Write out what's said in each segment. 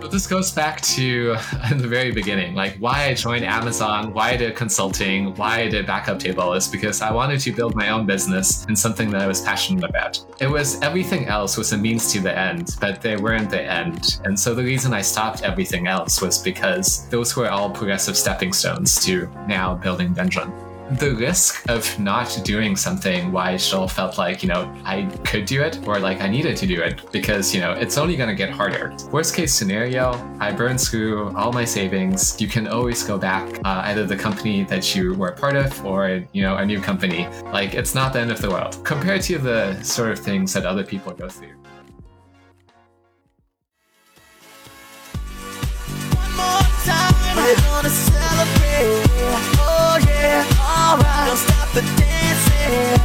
But this goes back to the very beginning, like why I joined Amazon, why I did consulting, why I did backup table is because I wanted to build my own business and something that I was passionate about. It was everything else was a means to the end, but they weren't the end. And so the reason I stopped everything else was because those were all progressive stepping stones to now building Dendron the risk of not doing something why still felt like, you know, I could do it or like I needed to do it because, you know, it's only going to get harder. Worst case scenario, I burn through all my savings. You can always go back, uh, either the company that you were a part of or, you know, a new company. Like, it's not the end of the world compared to the sort of things that other people go through. One more time, gonna celebrate. Oh yeah, alright. Don't stop the dancing.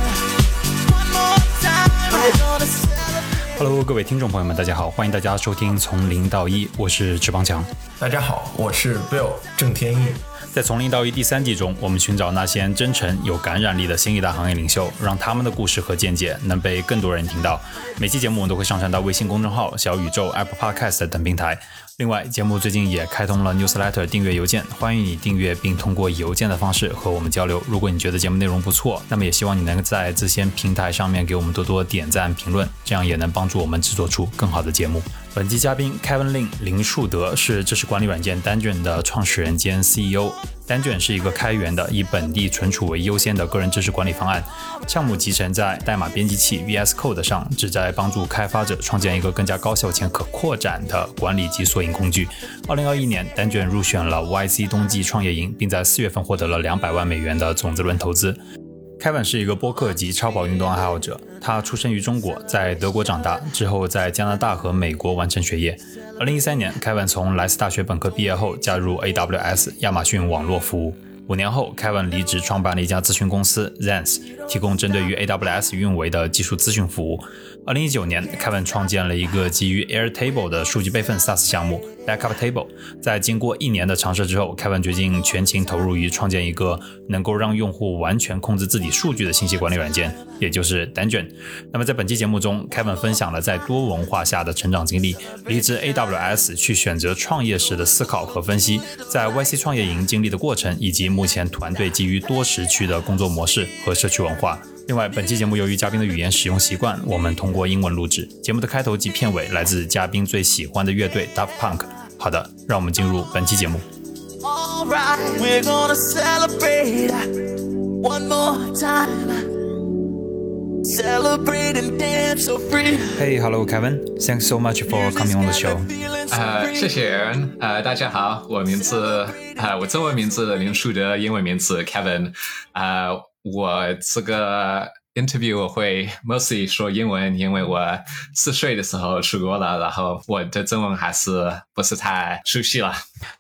One more time, we're gonna celebrate. Hello，各位听众朋友们，大家好，欢迎大家收听《从零到一》，我是翅膀强。大家好，我是 Bill 郑天翼。在《从零到一》第三季中，我们寻找那些真诚、有感染力的新一代行业领袖，让他们的故事和见解能被更多人听到。每期节目我们都会上传到微信公众号、小宇宙、Apple Podcast 等平台。另外，节目最近也开通了 Newsletter 订阅邮件，欢迎你订阅并通过邮件的方式和我们交流。如果你觉得节目内容不错，那么也希望你能在这些平台上面给我们多多点赞、评论，这样也能帮助我们制作出更好的节目。本期嘉宾 Kevin Lin 林树德是知识管理软件单卷的创始人兼 CEO。单卷是一个开源的、以本地存储为优先的个人知识管理方案，项目集成在代码编辑器 VS Code 上，旨在帮助开发者创建一个更加高效且可扩展的管理及索引工具。二零二一年，单卷入选了 YC 冬季创业营，并在四月份获得了两百万美元的种子轮投资。凯文是一个播客及超跑运动爱好者，他出生于中国，在德国长大，之后在加拿大和美国完成学业。二零一三年凯文从莱斯大学本科毕业后，加入 AWS 亚马逊网络服务。五年后凯文离职，创办了一家咨询公司 Zense，提供针对于 AWS 运维的技术咨询服务。二零一九年，Kevin 创建了一个基于 Airtable 的数据备份 SaaS 项目 Backup Table。在经过一年的尝试之后，Kevin 决定全情投入于创建一个能够让用户完全控制自己数据的信息管理软件，也就是单卷。那么在本期节目中，Kevin 分享了在多文化下的成长经历，离职 AWS 去选择创业时的思考和分析，在 YC 创业营经历的过程，以及目前团队基于多时区的工作模式和社区文化。另外，本期节目由于嘉宾的语言使用习惯，我们通过英文录制。节目的开头及片尾来自嘉宾最喜欢的乐队 Daft Punk。好的，让我们进入本期节目。Alright, we're gonna celebrate. One more time. Celebrate and dance so free. Hey, hello, Kevin. Thanks so much for coming on the show. 呃，谢谢 Aaron。呃，大家好，我名字呃，我中文名字林树德，英文名字 Kevin。呃，我这个 interview 我会 mostly 说英文，因为我四岁的时候出国了，然后我的中文还是不是太熟悉了。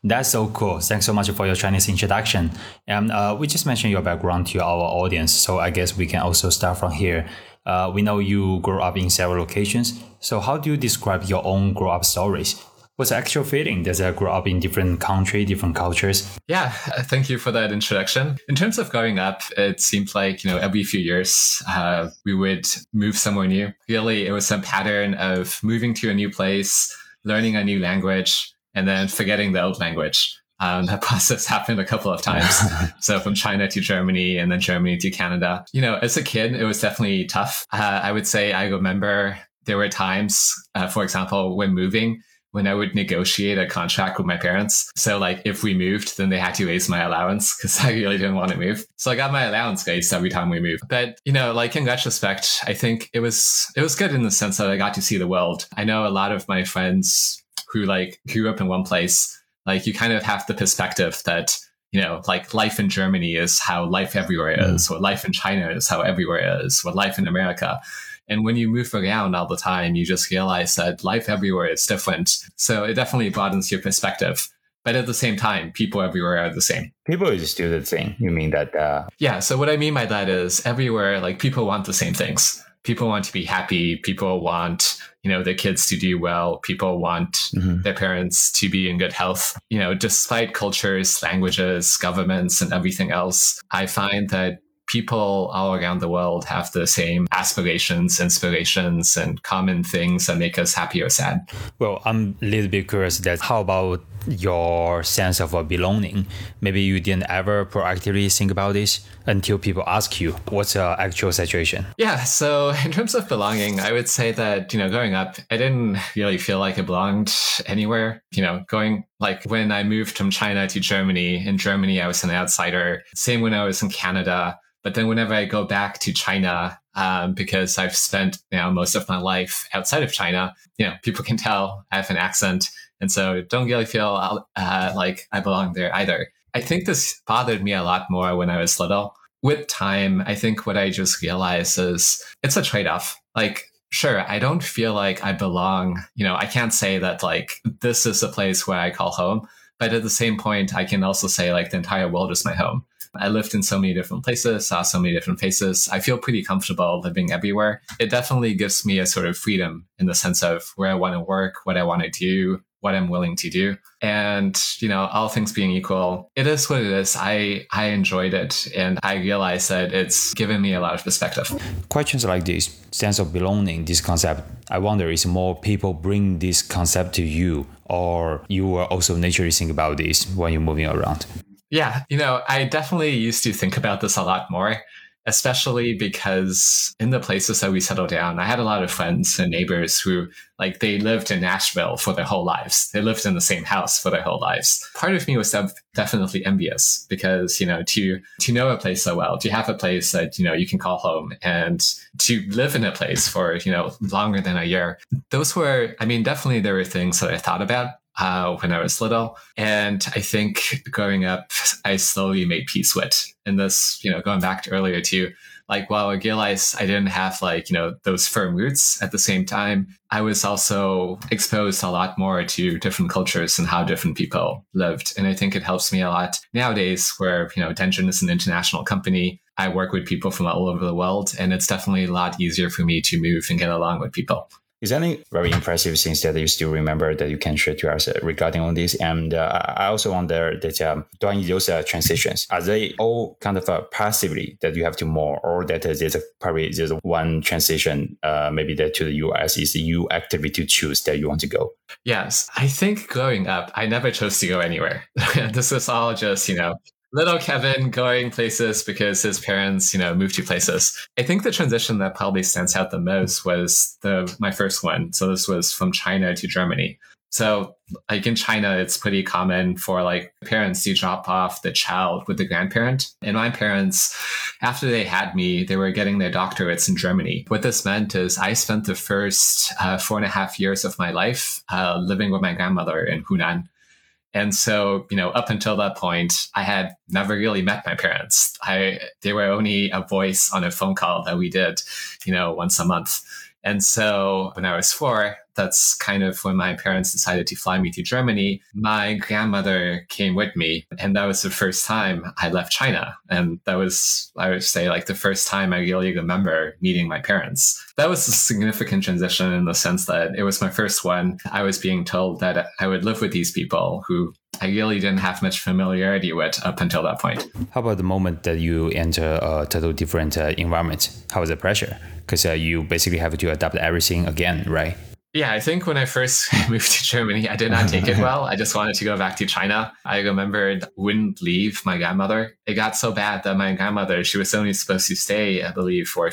That's so cool. Thanks so much for your Chinese introduction. And uh, we just mentioned your background to our audience, so I guess we can also start from here. Uh, we know you grew up in several locations. So how do you describe your own grow up stories? What's the actual feeling? Does it grow up in different country, different cultures? Yeah, uh, thank you for that introduction. In terms of growing up, it seemed like, you know, every few years, uh, we would move somewhere new. Really, it was some pattern of moving to a new place, learning a new language, and then forgetting the old language. Um, that process happened a couple of times. so from China to Germany and then Germany to Canada. You know, as a kid, it was definitely tough. Uh, I would say I remember there were times, uh, for example, when moving, when I would negotiate a contract with my parents. So like if we moved, then they had to raise my allowance because I really didn't want to move. So I got my allowance raised every time we moved. But you know, like in retrospect, I think it was it was good in the sense that I got to see the world. I know a lot of my friends who like grew up in one place, like you kind of have the perspective that you know, like life in Germany is how life everywhere mm. is, or life in China is how everywhere is, or life in America. And when you move around all the time, you just realize that life everywhere is different. So it definitely broadens your perspective. But at the same time, people everywhere are the same. People is still the same. You mean that? Uh, Yeah. So what I mean by that is everywhere, like people want the same things. People want to be happy. People want, you know, their kids to do well. People want their parents to be in good health. You know, despite cultures, languages, governments, and everything else, I find that people all around the world have the same aspirations, inspirations, and common things that make us happy or sad. Well, I'm a little bit curious that how about your sense of belonging? Maybe you didn't ever proactively think about this until people ask you what's the actual situation. Yeah, so in terms of belonging, I would say that, you know, growing up, I didn't really feel like I belonged anywhere. You know, going like when I moved from China to Germany, in Germany, I was an outsider. Same when I was in Canada. But then whenever I go back to China, um, because I've spent you know most of my life outside of China, you know, people can tell I have an accent, and so don't really feel uh, like I belong there either. I think this bothered me a lot more when I was little. With time, I think what I just realized is it's a trade off. Like, sure, I don't feel like I belong. You know, I can't say that like this is a place where I call home. But at the same point, I can also say like the entire world is my home. I lived in so many different places, saw so many different faces. I feel pretty comfortable living everywhere. It definitely gives me a sort of freedom in the sense of where I want to work, what I want to do, what I'm willing to do. And, you know, all things being equal, it is what it is. I, I enjoyed it and I realized that it's given me a lot of perspective. Questions like this, sense of belonging, this concept, I wonder is more people bring this concept to you or you will also naturally think about this when you're moving around? Yeah, you know, I definitely used to think about this a lot more, especially because in the places that we settled down, I had a lot of friends and neighbors who, like, they lived in Nashville for their whole lives. They lived in the same house for their whole lives. Part of me was definitely envious because, you know, to, to know a place so well, to have a place that, you know, you can call home and to live in a place for, you know, longer than a year. Those were, I mean, definitely there were things that I thought about uh, when I was little. And I think growing up, I slowly made peace with. And this, you know, going back to earlier too, like while I realized I didn't have like, you know, those firm roots at the same time, I was also exposed a lot more to different cultures and how different people lived. And I think it helps me a lot nowadays where, you know, Dendron is an international company. I work with people from all over the world, and it's definitely a lot easier for me to move and get along with people. Is there any very impressive things that you still remember that you can share to us regarding on this? And uh, I also wonder that um, during those uh, transitions, are they all kind of uh, passively that you have to more, or that there's a, probably there's one transition, uh, maybe that to the US is you actively to choose that you want to go? Yes, I think growing up, I never chose to go anywhere. this is all just you know little Kevin going places because his parents, you know, moved to places. I think the transition that probably stands out the most was the my first one. So this was from China to Germany. So like in China, it's pretty common for like parents to drop off the child with the grandparent. And my parents, after they had me, they were getting their doctorates in Germany. What this meant is I spent the first uh, four and a half years of my life uh, living with my grandmother in Hunan. And so, you know, up until that point, I had never really met my parents. I, they were only a voice on a phone call that we did, you know, once a month. And so when I was four, that's kind of when my parents decided to fly me to Germany. My grandmother came with me, and that was the first time I left China. And that was, I would say, like the first time I really remember meeting my parents. That was a significant transition in the sense that it was my first one. I was being told that I would live with these people who I really didn't have much familiarity with up until that point. How about the moment that you enter a totally different uh, environment? How was the pressure? Because uh, you basically have to adapt everything again, right? Yeah, I think when I first moved to Germany, I did not take it well. I just wanted to go back to China. I remembered wouldn't leave my grandmother. It got so bad that my grandmother, she was only supposed to stay, I believe, for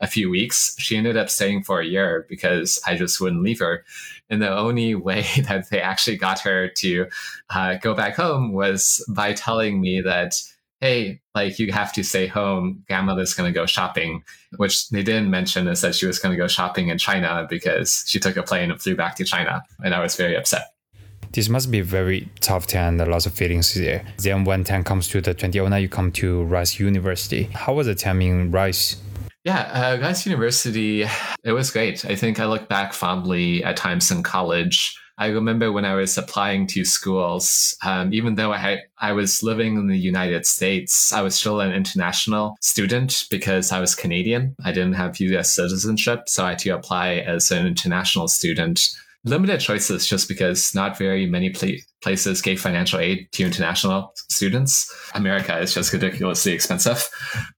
a few weeks. She ended up staying for a year because I just wouldn't leave her. And the only way that they actually got her to uh, go back home was by telling me that hey, like you have to stay home. Grandmother's going to go shopping, which they didn't mention is that she was going to go shopping in China because she took a plane and flew back to China. And I was very upset. This must be very tough time and lots of feelings there. Then when time comes to the 2009, you come to Rice University. How was the time in Rice? Yeah, uh, Rice University, it was great. I think I look back fondly at times in college I remember when I was applying to schools, um, even though I had, I was living in the United States, I was still an international student because I was Canadian. I didn't have U.S. citizenship, so I had to apply as an international student limited choices just because not very many pl- places gave financial aid to international students. America is just ridiculously expensive.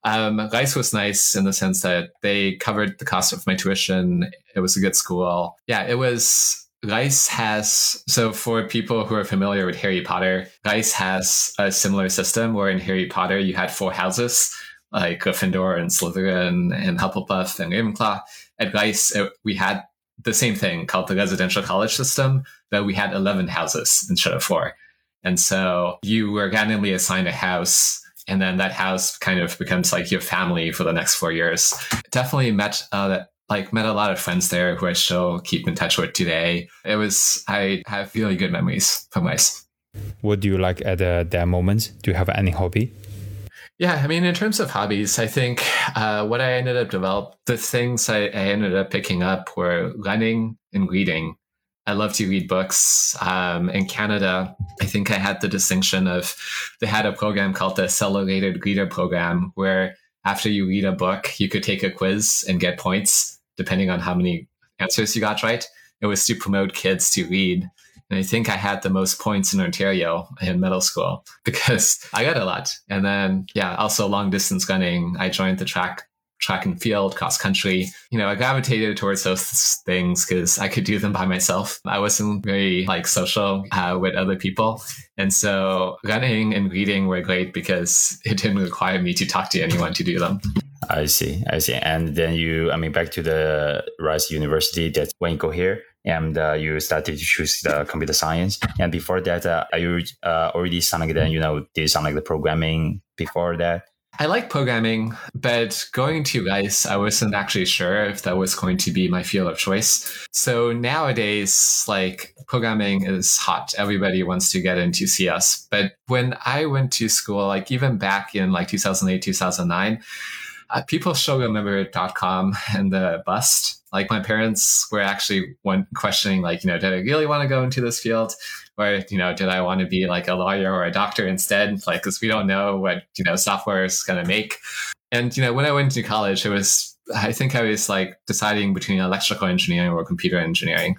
Um, Rice was nice in the sense that they covered the cost of my tuition. It was a good school. Yeah, it was Rice has so for people who are familiar with Harry Potter, Rice has a similar system where in Harry Potter you had four houses like Gryffindor and Slytherin and Hufflepuff and Ravenclaw. At Rice, it, we had the same thing called the residential college system, but we had 11 houses instead of four. And so you were randomly assigned a house and then that house kind of becomes like your family for the next four years. Definitely met uh, like met a lot of friends there who I still keep in touch with today. It was I have really good memories from Rice. What do you like at uh, that moment? Do you have any hobby? Yeah, I mean, in terms of hobbies, I think uh, what I ended up develop the things I, I, ended up picking up were running and reading. I love to read books. Um, in Canada, I think I had the distinction of they had a program called the Accelerated Reader Program, where after you read a book, you could take a quiz and get points depending on how many answers you got right. It was to promote kids to read. And I think I had the most points in Ontario in middle school because I got a lot. And then, yeah, also long distance running. I joined the track track and field, cross country. You know, I gravitated towards those things because I could do them by myself. I wasn't very like social uh, with other people. And so running and reading were great because it didn't require me to talk to anyone to do them. I see. I see. And then you, I mean, back to the Rice University, that when you go here, and uh, you started to choose the computer science. And before that, uh, are you uh, already something then, you know, did some like the programming before that? I like programming, but going to Rice, I wasn't actually sure if that was going to be my field of choice. So nowadays, like programming is hot. Everybody wants to get into CS. But when I went to school, like even back in like 2008, 2009, uh, people still remember dot com and the bust. Like my parents were actually one questioning, like, you know, did I really want to go into this field? Or, you know, did I want to be like a lawyer or a doctor instead? Like, because we don't know what, you know, software is going to make. And, you know, when I went to college, it was, I think I was like deciding between electrical engineering or computer engineering.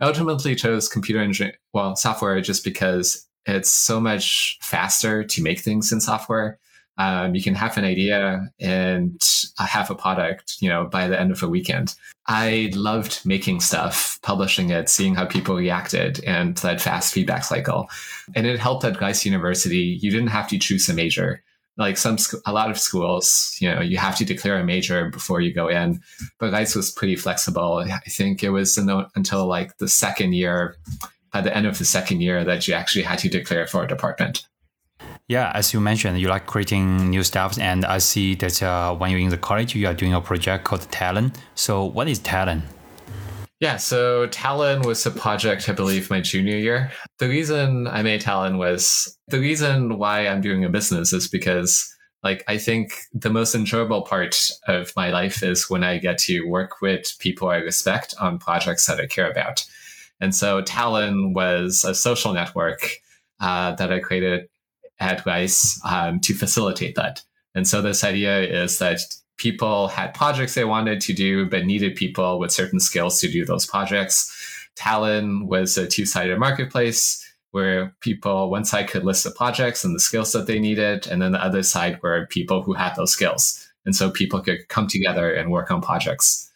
I ultimately chose computer engineering, well, software just because it's so much faster to make things in software um, you can have an idea and have a product, you know, by the end of a weekend. I loved making stuff, publishing it, seeing how people reacted, and that fast feedback cycle. And it helped at Rice University. You didn't have to choose a major. Like some, a lot of schools, you know, you have to declare a major before you go in. But Rice was pretty flexible. I think it was until like the second year, by the end of the second year, that you actually had to declare for a department. Yeah, as you mentioned, you like creating new stuff, and I see that uh, when you're in the college, you are doing a project called Talon. So, what is Talon? Yeah, so Talon was a project, I believe, my junior year. The reason I made Talon was the reason why I'm doing a business is because, like, I think the most enjoyable part of my life is when I get to work with people I respect on projects that I care about. And so Talon was a social network uh, that I created at Rice um, to facilitate that. And so this idea is that people had projects they wanted to do, but needed people with certain skills to do those projects. Talon was a two sided marketplace where people, one side could list the projects and the skills that they needed, and then the other side were people who had those skills. And so people could come together and work on projects.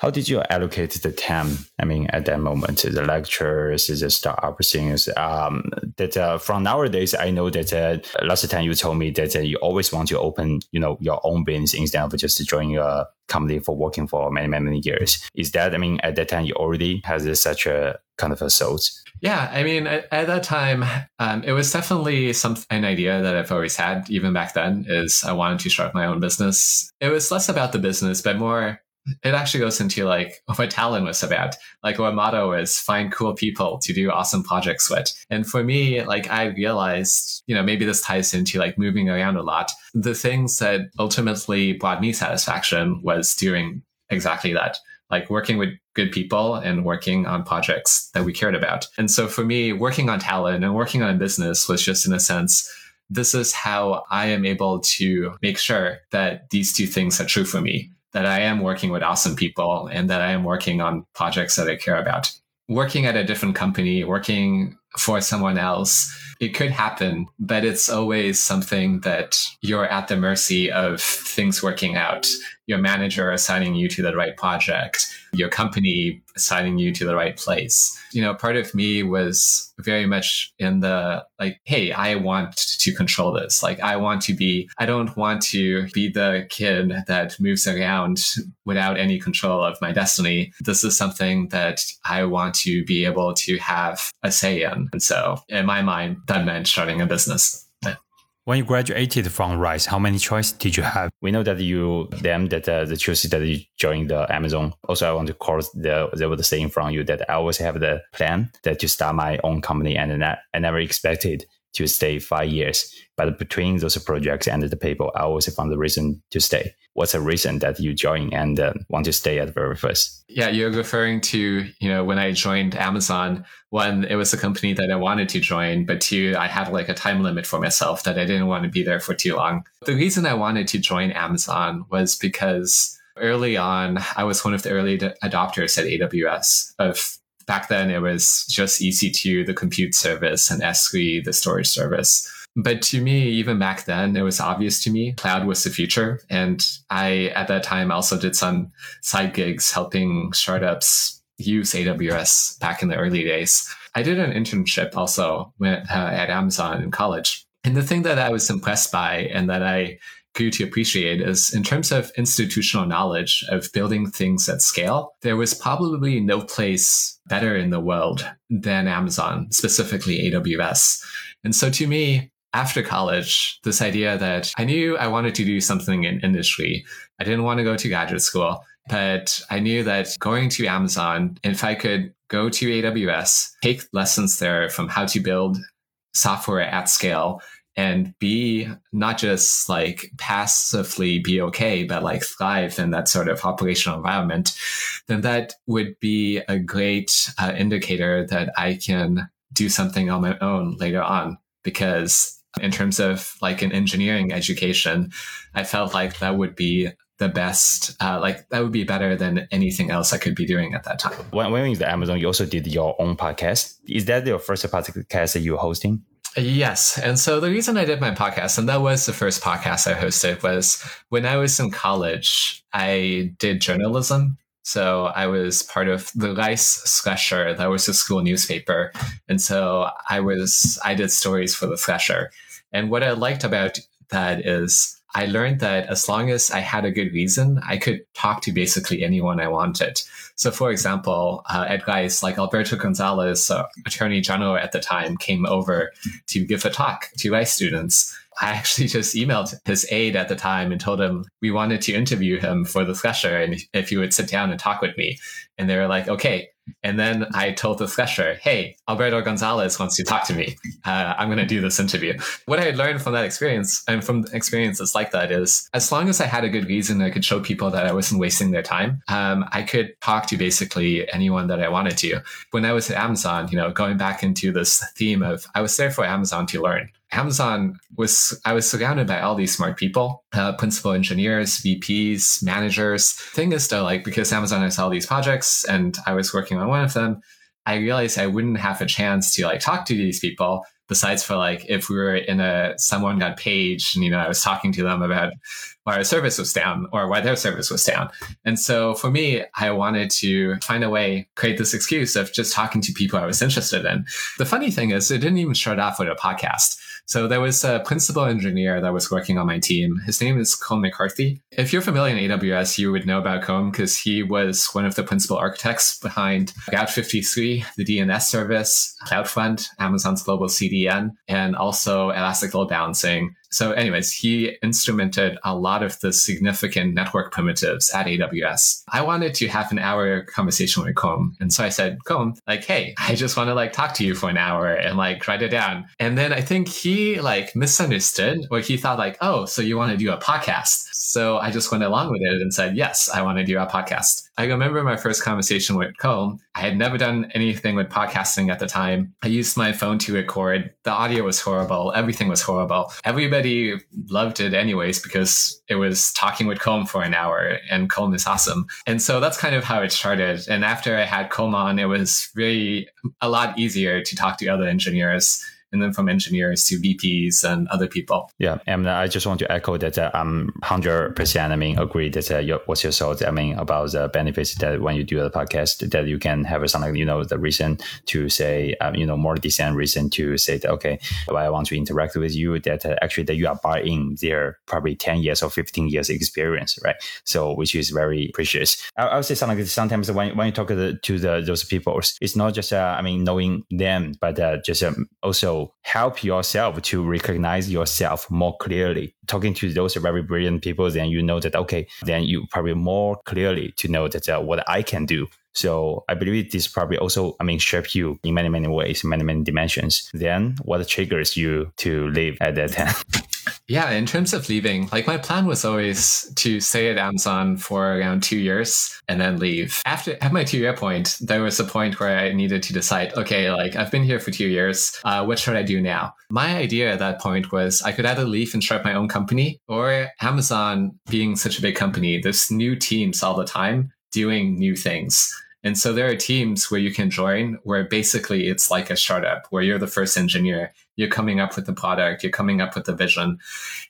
How did you allocate the time? I mean, at that moment, the lectures, the startup things. Um, that uh, from nowadays, I know that uh, last time you told me that uh, you always want to open, you know, your own business instead of just joining a company for working for many, many, many years. Is that? I mean, at that time, you already had such a kind of a thought. Yeah, I mean, at, at that time, um, it was definitely some an idea that I've always had, even back then. Is I wanted to start my own business. It was less about the business, but more it actually goes into like what Talon was about. Like what motto is find cool people to do awesome projects with. And for me, like I realized, you know, maybe this ties into like moving around a lot. The things that ultimately brought me satisfaction was doing exactly that. Like working with good people and working on projects that we cared about. And so for me, working on Talon and working on a business was just in a sense, this is how I am able to make sure that these two things are true for me that I am working with awesome people and that I am working on projects that I care about. working at a different company, working for someone else, it could happen, but it's always something that you're at the mercy of things working out. Your manager assigning you to the right project, your company assigning you to the right place. You know, part of me was very much in the like, hey, I want to control this. Like, I want to be, I don't want to be the kid that moves around without any control of my destiny. This is something that I want to be able to have a say in. And so, in my mind, that meant starting a business. When you graduated from Rice, how many choices did you have? We know that you them that uh, the choices that you joined the Amazon. Also, I want to call the they were saying from you that I always have the plan that to start my own company, and I never expected to stay five years. But between those projects and the people, I always found the reason to stay. What's the reason that you join and uh, want to stay at very first? Yeah, you're referring to, you know, when I joined Amazon, one, it was a company that I wanted to join, but two, I had like a time limit for myself that I didn't want to be there for too long. The reason I wanted to join Amazon was because early on, I was one of the early adopters at AWS of back then it was just EC2, the compute service, and S3, the storage service. But to me, even back then, it was obvious to me cloud was the future. And I, at that time, also did some side gigs helping startups use AWS back in the early days. I did an internship also uh, at Amazon in college. And the thing that I was impressed by and that I to appreciate is in terms of institutional knowledge of building things at scale, there was probably no place better in the world than Amazon, specifically AWS. And so to me, after college, this idea that I knew I wanted to do something in industry. I didn't want to go to graduate school, but I knew that going to Amazon, if I could go to AWS, take lessons there from how to build software at scale and be not just like passively be okay, but like thrive in that sort of operational environment, then that would be a great uh, indicator that I can do something on my own later on because in terms of like an engineering education, I felt like that would be the best, uh, like that would be better than anything else I could be doing at that time. When, when you were Amazon, you also did your own podcast. Is that your first podcast that you were hosting? Yes. And so the reason I did my podcast, and that was the first podcast I hosted, was when I was in college, I did journalism. So I was part of the Rice Thresher. That was a school newspaper. And so I was, I did stories for the Thresher. And what I liked about that is I learned that as long as I had a good reason, I could talk to basically anyone I wanted. So, for example, uh, at Rice, like Alberto Gonzales, uh, Attorney General at the time, came over to give a talk to Rice students. I actually just emailed his aide at the time and told him we wanted to interview him for the Thresher and if he would sit down and talk with me. And they were like, okay. And then I told the Thresher, hey, Alberto Gonzales wants to talk to me. Uh, I'm going to do this interview. What I learned from that experience and from experiences like that is as long as I had a good reason, I could show people that I wasn't wasting their time. Um, I could talk to basically anyone that I wanted to. When I was at Amazon, you know, going back into this theme of I was there for Amazon to learn. Amazon was, I was surrounded by all these smart people, uh, principal engineers, VPs, managers. Thing is though, like because Amazon has all these projects and I was working on one of them, I realized I wouldn't have a chance to like talk to these people besides for like if we were in a someone got paged and you know I was talking to them about why our service was down or why their service was down. And so for me, I wanted to find a way, create this excuse of just talking to people I was interested in. The funny thing is it didn't even start off with a podcast. So there was a principal engineer that was working on my team. His name is Colm MacCárthaigh. If you're familiar in AWS, you would know about Colm because he was one of the principal architects behind Route 53, the DNS service, CloudFront, Amazon's global CDN, and also Elastic Load Balancing, so, anyways, he instrumented a lot of the significant network primitives at AWS. I wanted to have an hour conversation with Colm. And so I said, Colm, like, hey, I just want to like talk to you for an hour and like write it down. And then I think he like misunderstood or he thought like, oh, so you want to do a podcast. So I just went along with it and said, yes, I want to do a podcast. I remember my first conversation with Colm. I had never done anything with podcasting at the time. I used my phone to record. The audio was horrible. Everything was horrible. Everybody loved it anyways because it was talking with Colm for an hour and Colm is awesome. And so that's kind of how it started. And after I had Colm on, it was really a lot easier to talk to other engineers and then from engineers to VPs and other people. Yeah, and I just want to echo that uh, I'm hundred percent. I mean, agree that uh, your, what's your thoughts? I mean, about the benefits that when you do a podcast, that you can have something, you know, the reason to say, um, you know, more decent reason to say that okay, why I want to interact with you. That uh, actually that you are buying their probably ten years or fifteen years experience, right? So which is very precious. I, I would say something like sometimes when when you talk to, the, to the, those people, it's not just uh, I mean knowing them, but just um, also help yourself to recognize yourself more clearly. Talking to those very brilliant people, then you know that, okay, then you probably more clearly to know that uh, what I can do. So I believe this probably also, I mean, shape you in many, many ways, many, many dimensions. Then what triggers you to live at that time? Yeah, in terms of leaving, like my plan was always to stay at Amazon for around two years and then leave. After at my two year point, there was a point where I needed to decide, okay, like I've been here for two years, uh, what should I do now? My idea at that point was I could either leave and start my own company or Amazon being such a big company, there's new teams all the time doing new things. And so there are teams where you can join where basically it's like a startup where you're the first engineer. You're coming up with the product, you're coming up with the vision.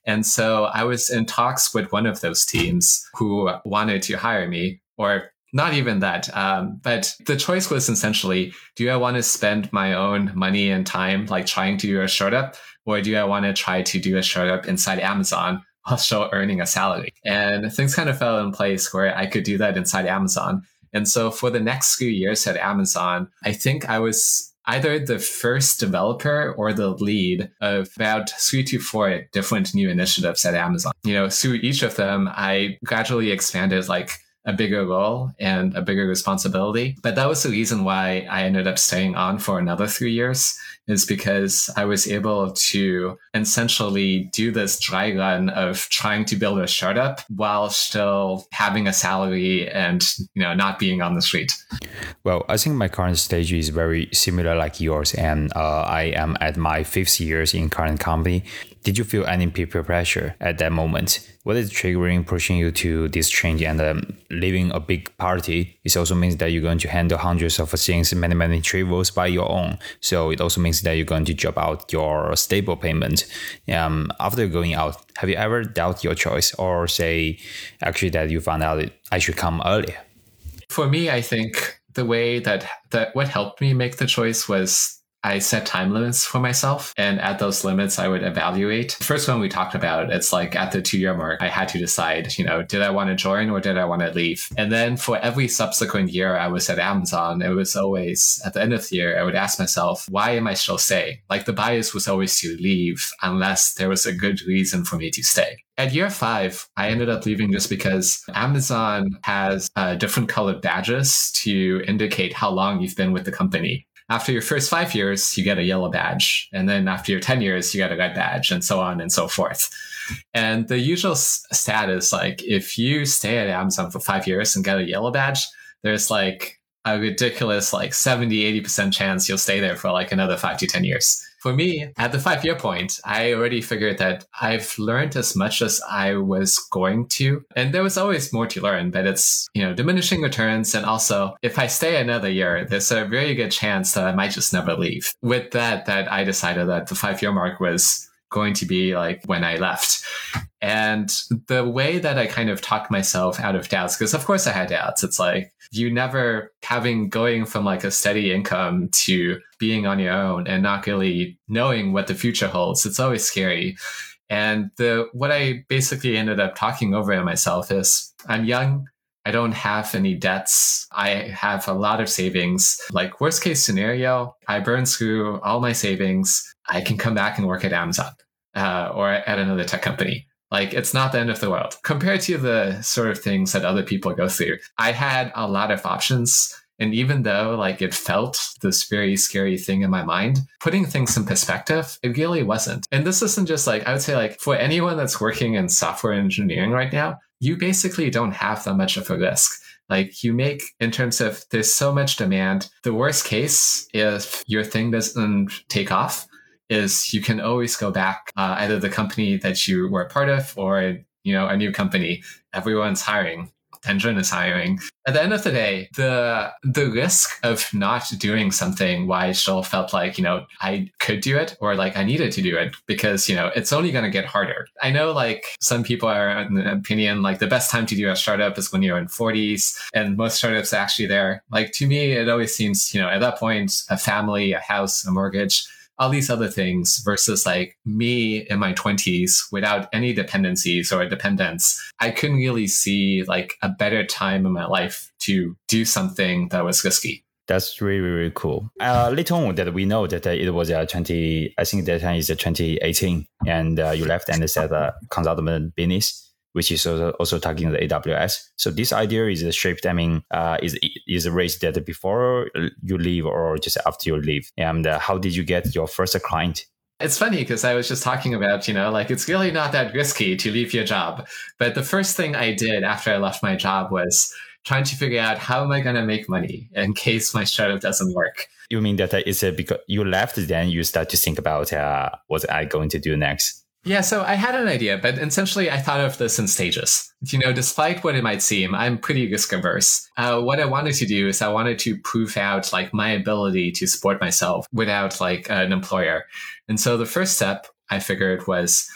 And so I was in talks with one of those teams who wanted to hire me, or not even that. Um, but the choice was essentially do I want to spend my own money and time like trying to do a startup, or do I want to try to do a startup inside Amazon? while still earning a salary. And things kind of fell in place where I could do that inside Amazon. And so for the next few years at Amazon, I think I was either the first developer or the lead of about three to four different new initiatives at Amazon. You know, through each of them, I gradually expanded like a bigger role and a bigger responsibility. But that was the reason why I ended up staying on for another three years is because I was able to essentially do this dry run of trying to build a startup while still having a salary and you know not being on the street. Well, I think my current stage is very similar like yours, and uh, I am at my fifth years in current company. Did you feel any peer pressure at that moment? What is triggering, pushing you to this change and um, leaving a big party? It also means that you're going to handle hundreds of things, many, many travels by your own. So it also means that you're going to drop out your stable payment. Um, after going out, have you ever doubt your choice or say actually that you found out I should come earlier? For me, I think the way that that what helped me make the choice was I set time limits for myself. And at those limits, I would evaluate. The first one we talked about, it's like at the two year mark, I had to decide, you know, did I want to join or did I want to leave? And then for every subsequent year I was at Amazon, it was always at the end of the year, I would ask myself, why am I still staying? Like the bias was always to leave unless there was a good reason for me to stay. At year five, I ended up leaving just because Amazon has uh, different colored badges to indicate how long you've been with the company after your first five years, you get a yellow badge. And then after your 10 years, you get a red badge and so on and so forth. And the usual status, like if you stay at Amazon for five years and get a yellow badge, there's like a ridiculous like 70, 80% chance you'll stay there for like another five to 10 years for me, at the five year point, I already figured that I've learned as much as I was going to. And there was always more to learn, but it's, you know, diminishing returns. And also, if I stay another year, there's a very good chance that I might just never leave. With that, that I decided that the five year mark was going to be like when I left. And the way that I kind of talked myself out of doubts, because of course I had doubts. It's like you never having going from like a steady income to being on your own and not really knowing what the future holds. It's always scary. And the what I basically ended up talking over in myself is I'm young. I don't have any debts. I have a lot of savings. Like worst case scenario, I burn through all my savings. I can come back and work at Amazon uh, or at another tech company. Like it's not the end of the world compared to the sort of things that other people go through. I had a lot of options And even though like it felt this very scary thing in my mind, putting things in perspective, it really wasn't. And this isn't just like, I would say like for anyone that's working in software engineering right now, you basically don't have that much of a risk. Like you make in terms of there's so much demand. The worst case if your thing doesn't take off is you can always go back uh, either the company that you were a part of or you know a new company. Everyone's hiring. Dendron is hiring. At the end of the day, the the risk of not doing something why I still felt like, you know, I could do it or like I needed to do it because, you know, it's only gonna get harder. I know like some people are in the opinion like the best time to do a startup is when you're in 40s and most startups actually there. Like to me, it always seems, you know, at that point, a family, a house, a mortgage, all these other things versus like me in my 20s without any dependencies or dependence i couldn't really see like a better time in my life to do something that was risky That's really, really cool. Uh, later on, that we know that it was uh, 20, I think that time is uh, 2018, and uh, you left and set a consultant business, which is also, also targeting the AWS. So this idea is a shaped, I mean, uh, is is raised that before you leave or just after you leave. And uh, how did you get your first client? It's funny because I was just talking about, you know, like it's really not that risky to leave your job. But the first thing I did after I left my job was trying to figure out how am I going to make money in case my startup doesn't work. You mean that uh, it's uh, because you left, then you start to think about uh, what I going to do next? Yeah, so I had an idea, but essentially I thought of this in stages. You know, despite what it might seem, I'm pretty risk averse. Uh, what I wanted to do is I wanted to prove out like my ability to support myself without like an employer. And so the first step I figured was,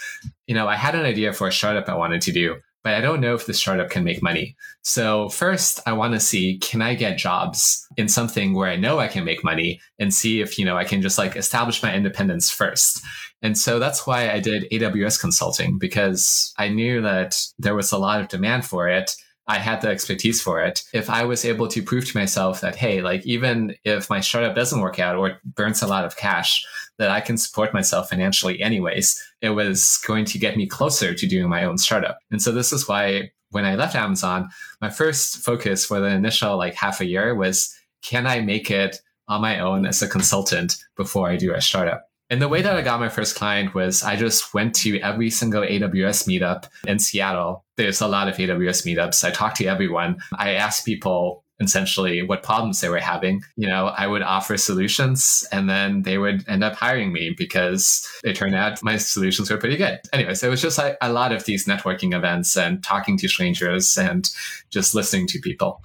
you know, I had an idea for a startup I wanted to do, but I don't know if the startup can make money. So first I want to see, can I get jobs in something where I know I can make money and see if, you know, I can just like establish my independence first. And so that's why I did AWS consulting because I knew that there was a lot of demand for it. I had the expertise for it. If I was able to prove to myself that, hey, like even if my startup doesn't work out or burns a lot of cash, that I can support myself financially anyways, it was going to get me closer to doing my own startup. And so this is why when I left Amazon, my first focus for the initial like half a year was, can I make it on my own as a consultant before I do a startup? And the way that I got my first client was I just went to every single AWS meetup in Seattle. There's a lot of AWS meetups. I talked to everyone. I asked people essentially what problems they were having. You know, I would offer solutions and then they would end up hiring me because it turned out my solutions were pretty good. Anyway, so it was just like a lot of these networking events and talking to strangers and just listening to people.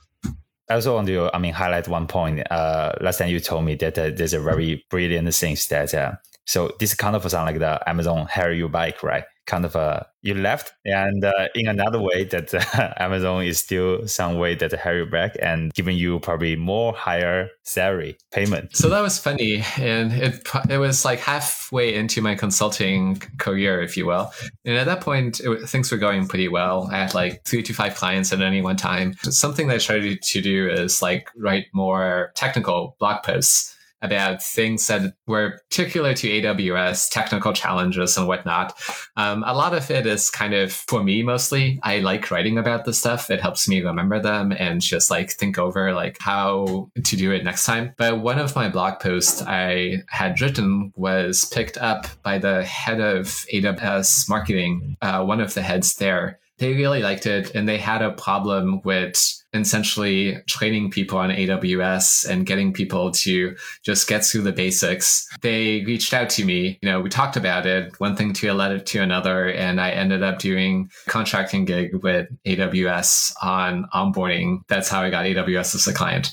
I also want to, I mean, highlight one point. Uh, last time you told me that uh, there's a very brilliant thing that uh, so this kind of sound like the Amazon hire you back, right? Kind of uh, you left, and uh, in another way that uh, Amazon is still some way that hire you back and giving you probably more higher salary payment. So that was funny, and it it was like halfway into my consulting career, if you will. And at that point, it, things were going pretty well. I had like three to five clients at any one time. Something that I started to do is like write more technical blog posts about things that were particular to AWS, technical challenges and whatnot. Um, a lot of it is kind of for me mostly. I like writing about this stuff. It helps me remember them and just like think over like how to do it next time. But one of my blog posts I had written was picked up by the head of AWS marketing, uh, one of the heads there. They really liked it and they had a problem with essentially training people on AWS and getting people to just get through the basics. They reached out to me. You know, we talked about it, one thing to led to another, and I ended up doing contracting gig with AWS on onboarding. That's how I got AWS as a client.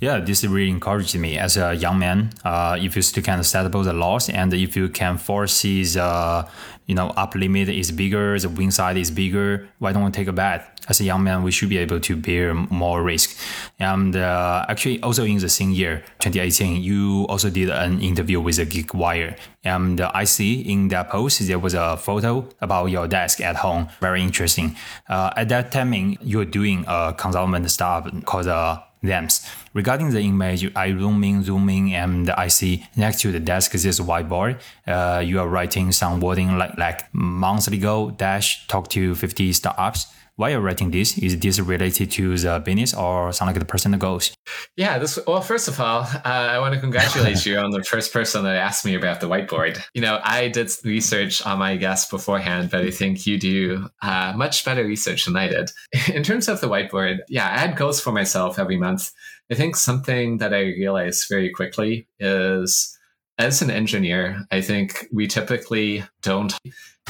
Yeah, this really encouraged me as a young man. Uh, if you still can set up the loss and if you can foresee the you know up limit is bigger, the wing side is bigger, why don't we take a bet? As a young man, we should be able to bear more risk. And uh, actually, also in the same year, 2018, you also did an interview with a GeekWire. And I see in that post there was a photo about your desk at home. Very interesting. Uh, at that timing, you're doing a consultant stuff called uh, LAMPS. Regarding the image, I zoom in, zoom in, and I see next to the desk is this whiteboard. Uh, you are writing some wording like, like monthly goal dash talk to 50 startups. Why you're writing this? Is this related to the business or sound like the personal goals? Yeah, this. Well, first of all, uh, I want to congratulate you on the first person that asked me about the whiteboard. You know, I did research on my guest beforehand, but I think you do uh, much better research than I did. In terms of the whiteboard, yeah, I had goals for myself every month. I think something that I realized very quickly is as an engineer, I think we typically don't.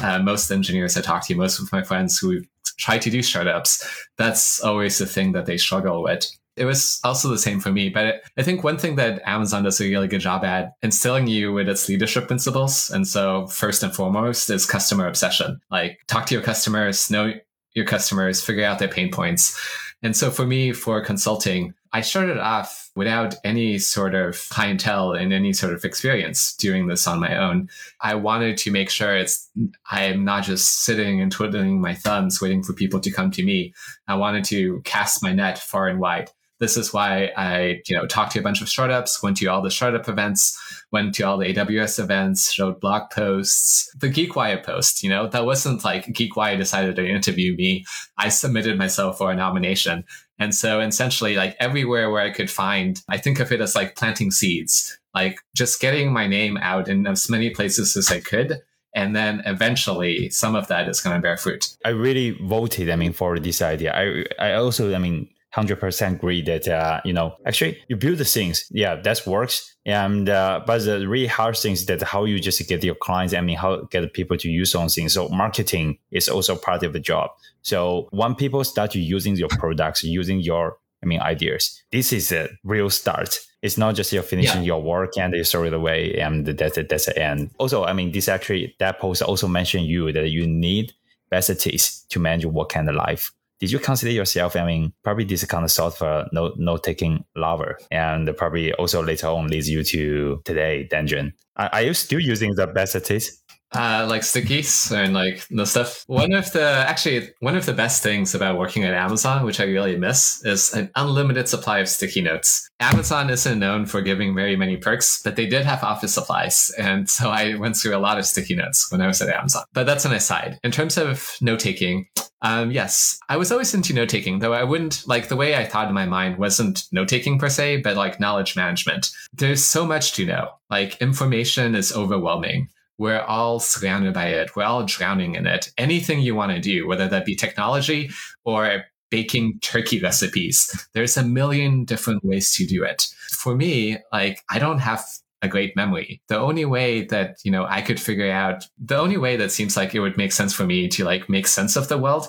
Uh, most engineers I talk to, most of my friends who try to do startups, that's always the thing that they struggle with. It was also the same for me, but I think one thing that Amazon does a really good job at instilling you with its leadership principles. And so, first and foremost, is customer obsession. Like, talk to your customers, know your customers, figure out their pain points. And so, for me, for consulting, I started off without any sort of clientele and any sort of experience doing this on my own. I wanted to make sure it's I am not just sitting and twiddling my thumbs waiting for people to come to me. I wanted to cast my net far and wide. This is why I, you know, talked to a bunch of startups, went to all the startup events, went to all the AWS events, wrote blog posts. The GeekWire post, you know, that wasn't like GeekWire decided to interview me. I submitted myself for a nomination. And so essentially, like everywhere where I could find, I think of it as like planting seeds, like just getting my name out in as many places as I could. And then eventually some of that is going to bear fruit. I really voted, I mean, for this idea. I, I also, I mean, 100% agree that uh, you know actually you build the things. Yeah that works. And uh, but the really hard things that how you just get your clients i mean how get people to use on things. So marketing is also part of the job. So when people start using your products using your i mean ideas this is a real start. It's not just you're finishing yeah. your work and you throw it away and that's it that's the end. Also i mean this actually that post also mentioned you that you need capacities to manage what kind of life did you consider yourself, I mean, probably this kind of sort of a note, note taking lover and probably also later on leads you to today, Dendron. Are, are you still using the best uh, like stickies and like the stuff. One of the actually one of the best things about working at Amazon, which I really miss, is an unlimited supply of sticky notes. Amazon isn't known for giving very many perks, but they did have office supplies, and so I went through a lot of sticky notes when I was at Amazon. But that's an aside. In terms of note taking, um, yes, I was always into note taking, though I wouldn't like the way I thought in my mind wasn't note taking per se, but like knowledge management. There's so much to know. Like information is overwhelming. We're all surrounded by it. We're all drowning in it. Anything you want to do, whether that be technology or baking turkey recipes, there's a million different ways to do it. For me, like I don't have a great memory. The only way that, you know, I could figure out, the only way that seems like it would make sense for me to like make sense of the world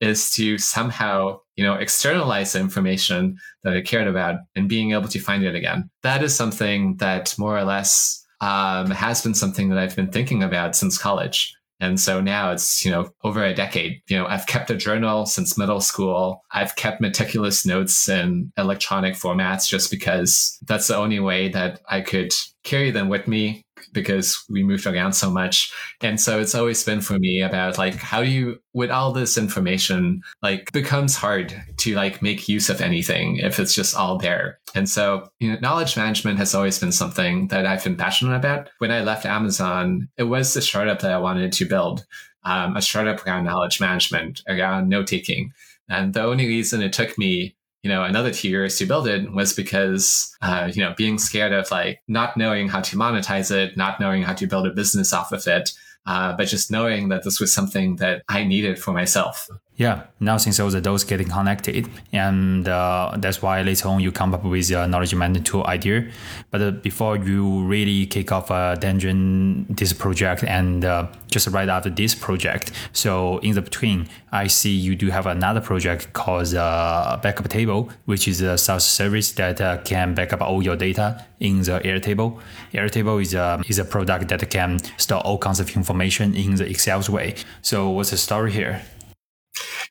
is to somehow, you know, externalize the information that I cared about and being able to find it again. That is something that more or less um, has been something that I've been thinking about since college. And so now it's, you know, over a decade. You know, I've kept a journal since middle school. I've kept meticulous notes in electronic formats just because that's the only way that I could carry them with me because we moved around so much. And so it's always been for me about like, how do you, with all this information, like becomes hard to like make use of anything if it's just all there. And so, you know, knowledge management has always been something that I've been passionate about. When I left Amazon, it was the startup that I wanted to build, um, a startup around knowledge management, around note taking. And the only reason it took me you know, another two years to build it was because, uh, you know, being scared of like not knowing how to monetize it, not knowing how to build a business off of it, uh, but just knowing that this was something that I needed for myself. Yeah, now since all the dots getting connected, and uh, that's why later on you come up with a knowledge management tool idea. But uh, before you really kick off a Dendron this project and uh, just right after this project, so in the between, I see you do have another project called uh, Backup Table, which is a SaaS service that uh, can back up all your data in the Airtable. Airtable is a is a product that can store all kinds of information in the Excel's way. So what's the story here?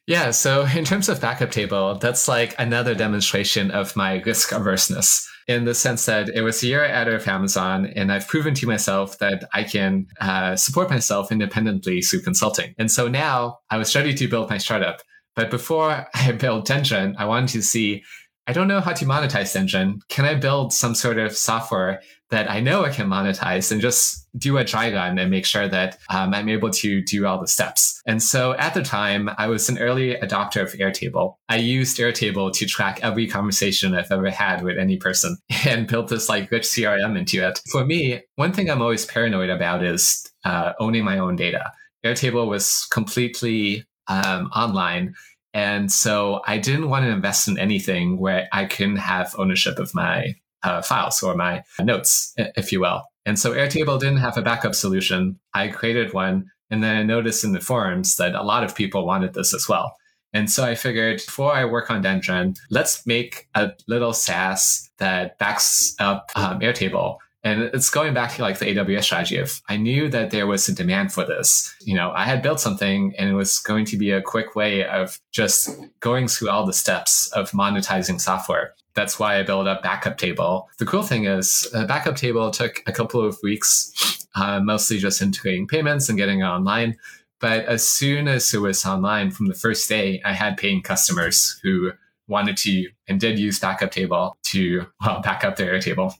Yeah, so in terms of backup table, that's like another demonstration of my risk averseness in the sense that it was a year out of Amazon, and I've proven to myself that I can uh, support myself independently through consulting. And so now I was ready to build my startup. But before I built Dendron, I wanted to see I don't know how to monetize Engine. Can I build some sort of software that I know I can monetize and just do a dry run and make sure that um, I'm able to do all the steps. And so at the time, I was an early adopter of Airtable. I used Airtable to track every conversation I've ever had with any person and built this like rich CRM into it. For me, one thing I'm always paranoid about is uh, owning my own data. Airtable was completely um, online. And so I didn't want to invest in anything where I couldn't have ownership of my uh, files or my notes, if you will. And so Airtable didn't have a backup solution. I created one. And then I noticed in the forums that a lot of people wanted this as well. And so I figured before I work on Dendron, let's make a little SaaS that backs up um, Airtable and it's going back to like the AWS strategy of I knew that there was a demand for this. You know, I had built something and it was going to be a quick way of just going through all the steps of monetizing software. That's why I built a backup table. The cool thing is a backup table took a couple of weeks, uh, mostly just integrating payments and getting it online. But as soon as it was online from the first day, I had paying customers who wanted to and did use backup table to well, back up their table.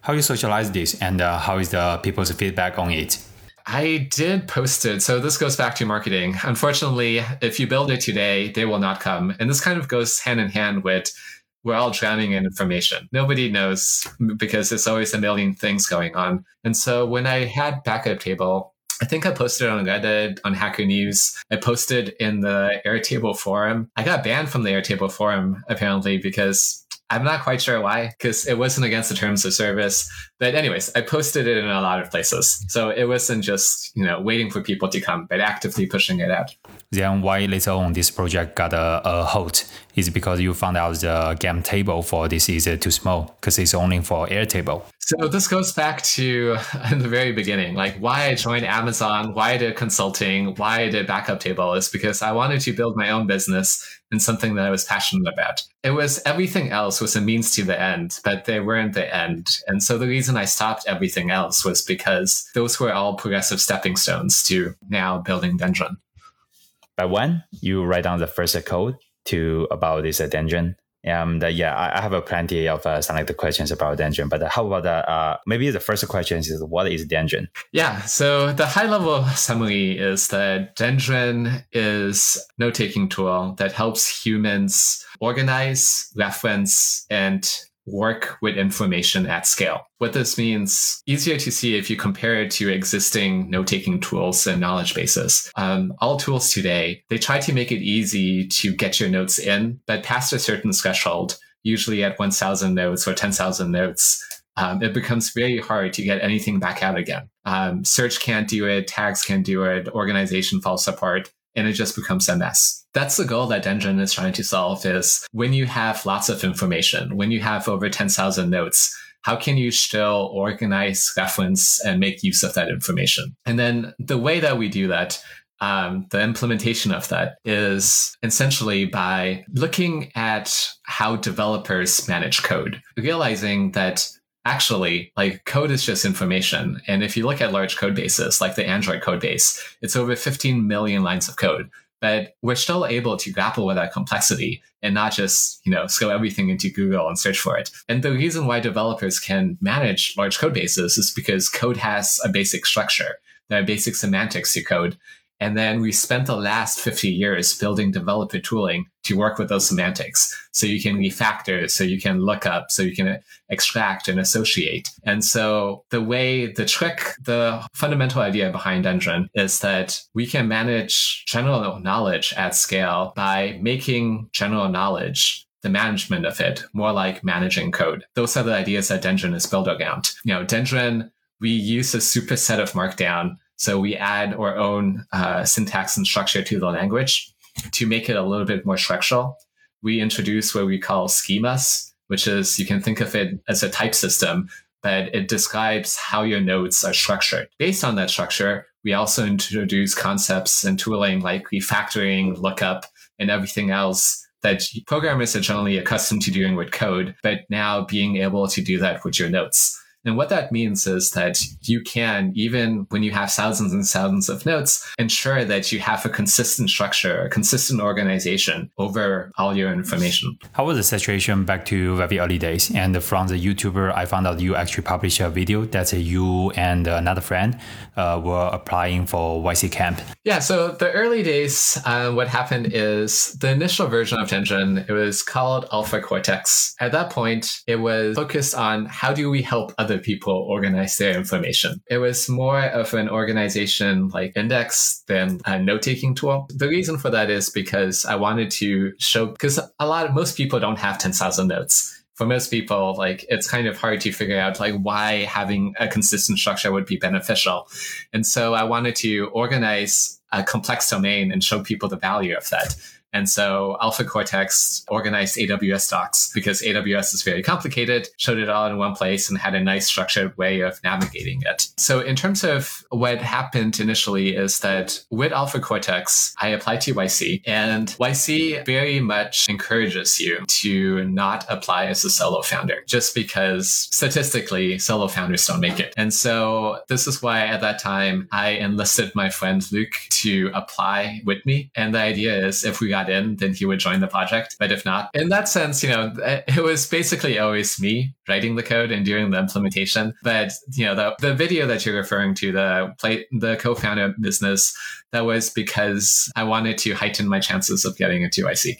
How do you socialize this, and uh, how is the people's feedback on it? I did post it. So this goes back to marketing. Unfortunately, if you build it today, they will not come. And this kind of goes hand in hand with we're all drowning in information. Nobody knows because there's always a million things going on. And so when I had backup table, I think I posted on Reddit, on Hacker News. I posted in the Airtable forum. I got banned from the Airtable forum apparently because I'm not quite sure why, because it wasn't against the terms of service. But anyways, I posted it in a lot of places. So it wasn't just, you know, waiting for people to come, but actively pushing it out. Then why later on this project got a, a halt? Is because you found out the game table for this is uh, too small because it's only for Airtable. So this goes back to the very beginning, like why I joined Amazon, why I did consulting, why I did backup table is because I wanted to build my own business in something that I was passionate about. It was everything else was a means to the end, but they weren't the end. And so the reason I stopped everything else was because those were all progressive stepping stones to now building Dendron. But when you write down the first code to about this Dendron, and uh, yeah, I, I, have a plenty of uh, like the questions about Dendron. But how about the uh, maybe the first question is what is Dendron? Yeah, so the high level summary is that Dendron is note taking tool that helps humans organize, reference, and work with information at scale. What this means, easier to see if you compare it to existing note-taking tools and knowledge bases. Um, all tools today, they try to make it easy to get your notes in, but past a certain threshold, usually at 1,000 notes or 10,000 notes, um, it becomes very hard to get anything back out again. Um, search can't do it, tags can't do it, organization falls apart and it just becomes a mess. That's the goal that Dendron is trying to solve is when you have lots of information, when you have over 10,000 notes, how can you still organize, reference, and make use of that information? And then the way that we do that um, the implementation of that is essentially by looking at how developers manage code, realizing that actually like code is just information. And if you look at large code bases like the android code base it's over 15 million lines of code. But we're still able to grapple with that complexity and not just you know scale everything into google and search for it. And the reason why developers can manage large code bases is because code has a basic structure. There are basic semantics to code and then we spent the last 50 years building developer tooling to work with those semantics. So you can refactor, so you can look up, so you can extract and associate. And so the way, the trick, the fundamental idea behind Dendron is that we can manage general knowledge at scale by making general knowledge the management of it more like managing code. Those are the ideas that Dendron is built around. You know, Dendron, we use a superset of Markdown so we add our own uh, syntax and structure to the language to make it a little bit more structural. We introduce what we call schemas, which is you can think of it as a type system, but it describes how your nodes are structured. Based on that structure, we also introduce concepts and tooling like refactoring, lookup, and everything else that programmers are generally accustomed to doing with code, but now being able to do that with your notes. And what that means is that you can, even when you have thousands and thousands of notes, ensure that you have a consistent structure, a consistent organization over all your information. How was the situation back to very early days? And from the YouTuber, I found out you actually published a video that you and another friend uh, were applying for YC Camp. Yeah, so the early days, uh, what happened is the initial version of Dendron, it was called Alpha Cortex. At that point, it was focused on how do we help other people organize their information. It was more of an organization like index than a note taking tool. The reason for that is because I wanted to show, because a lot of most people don't have 10,000 notes for most people, like it's kind of hard to figure out like why having a consistent structure would be beneficial. And so I wanted to organize a complex domain and show people the value of that. And so Alpha Cortex organized AWS docs because AWS is very complicated, showed it all in one place and had a nice structured way of navigating it. So in terms of what happened initially is that with Alpha Cortex, I applied to YC and YC very much encourages you to not apply as a solo founder just because statistically solo founders don't make it. And so this is why at that time I enlisted my friend Luke to apply with me. And the idea is if we got in, then he would join the project. But if not, in that sense, you know, it was basically always me writing the code and doing the implementation. But you know, the the video that you're referring to, the play the co-founder business, that was because I wanted to heighten my chances of getting into YC.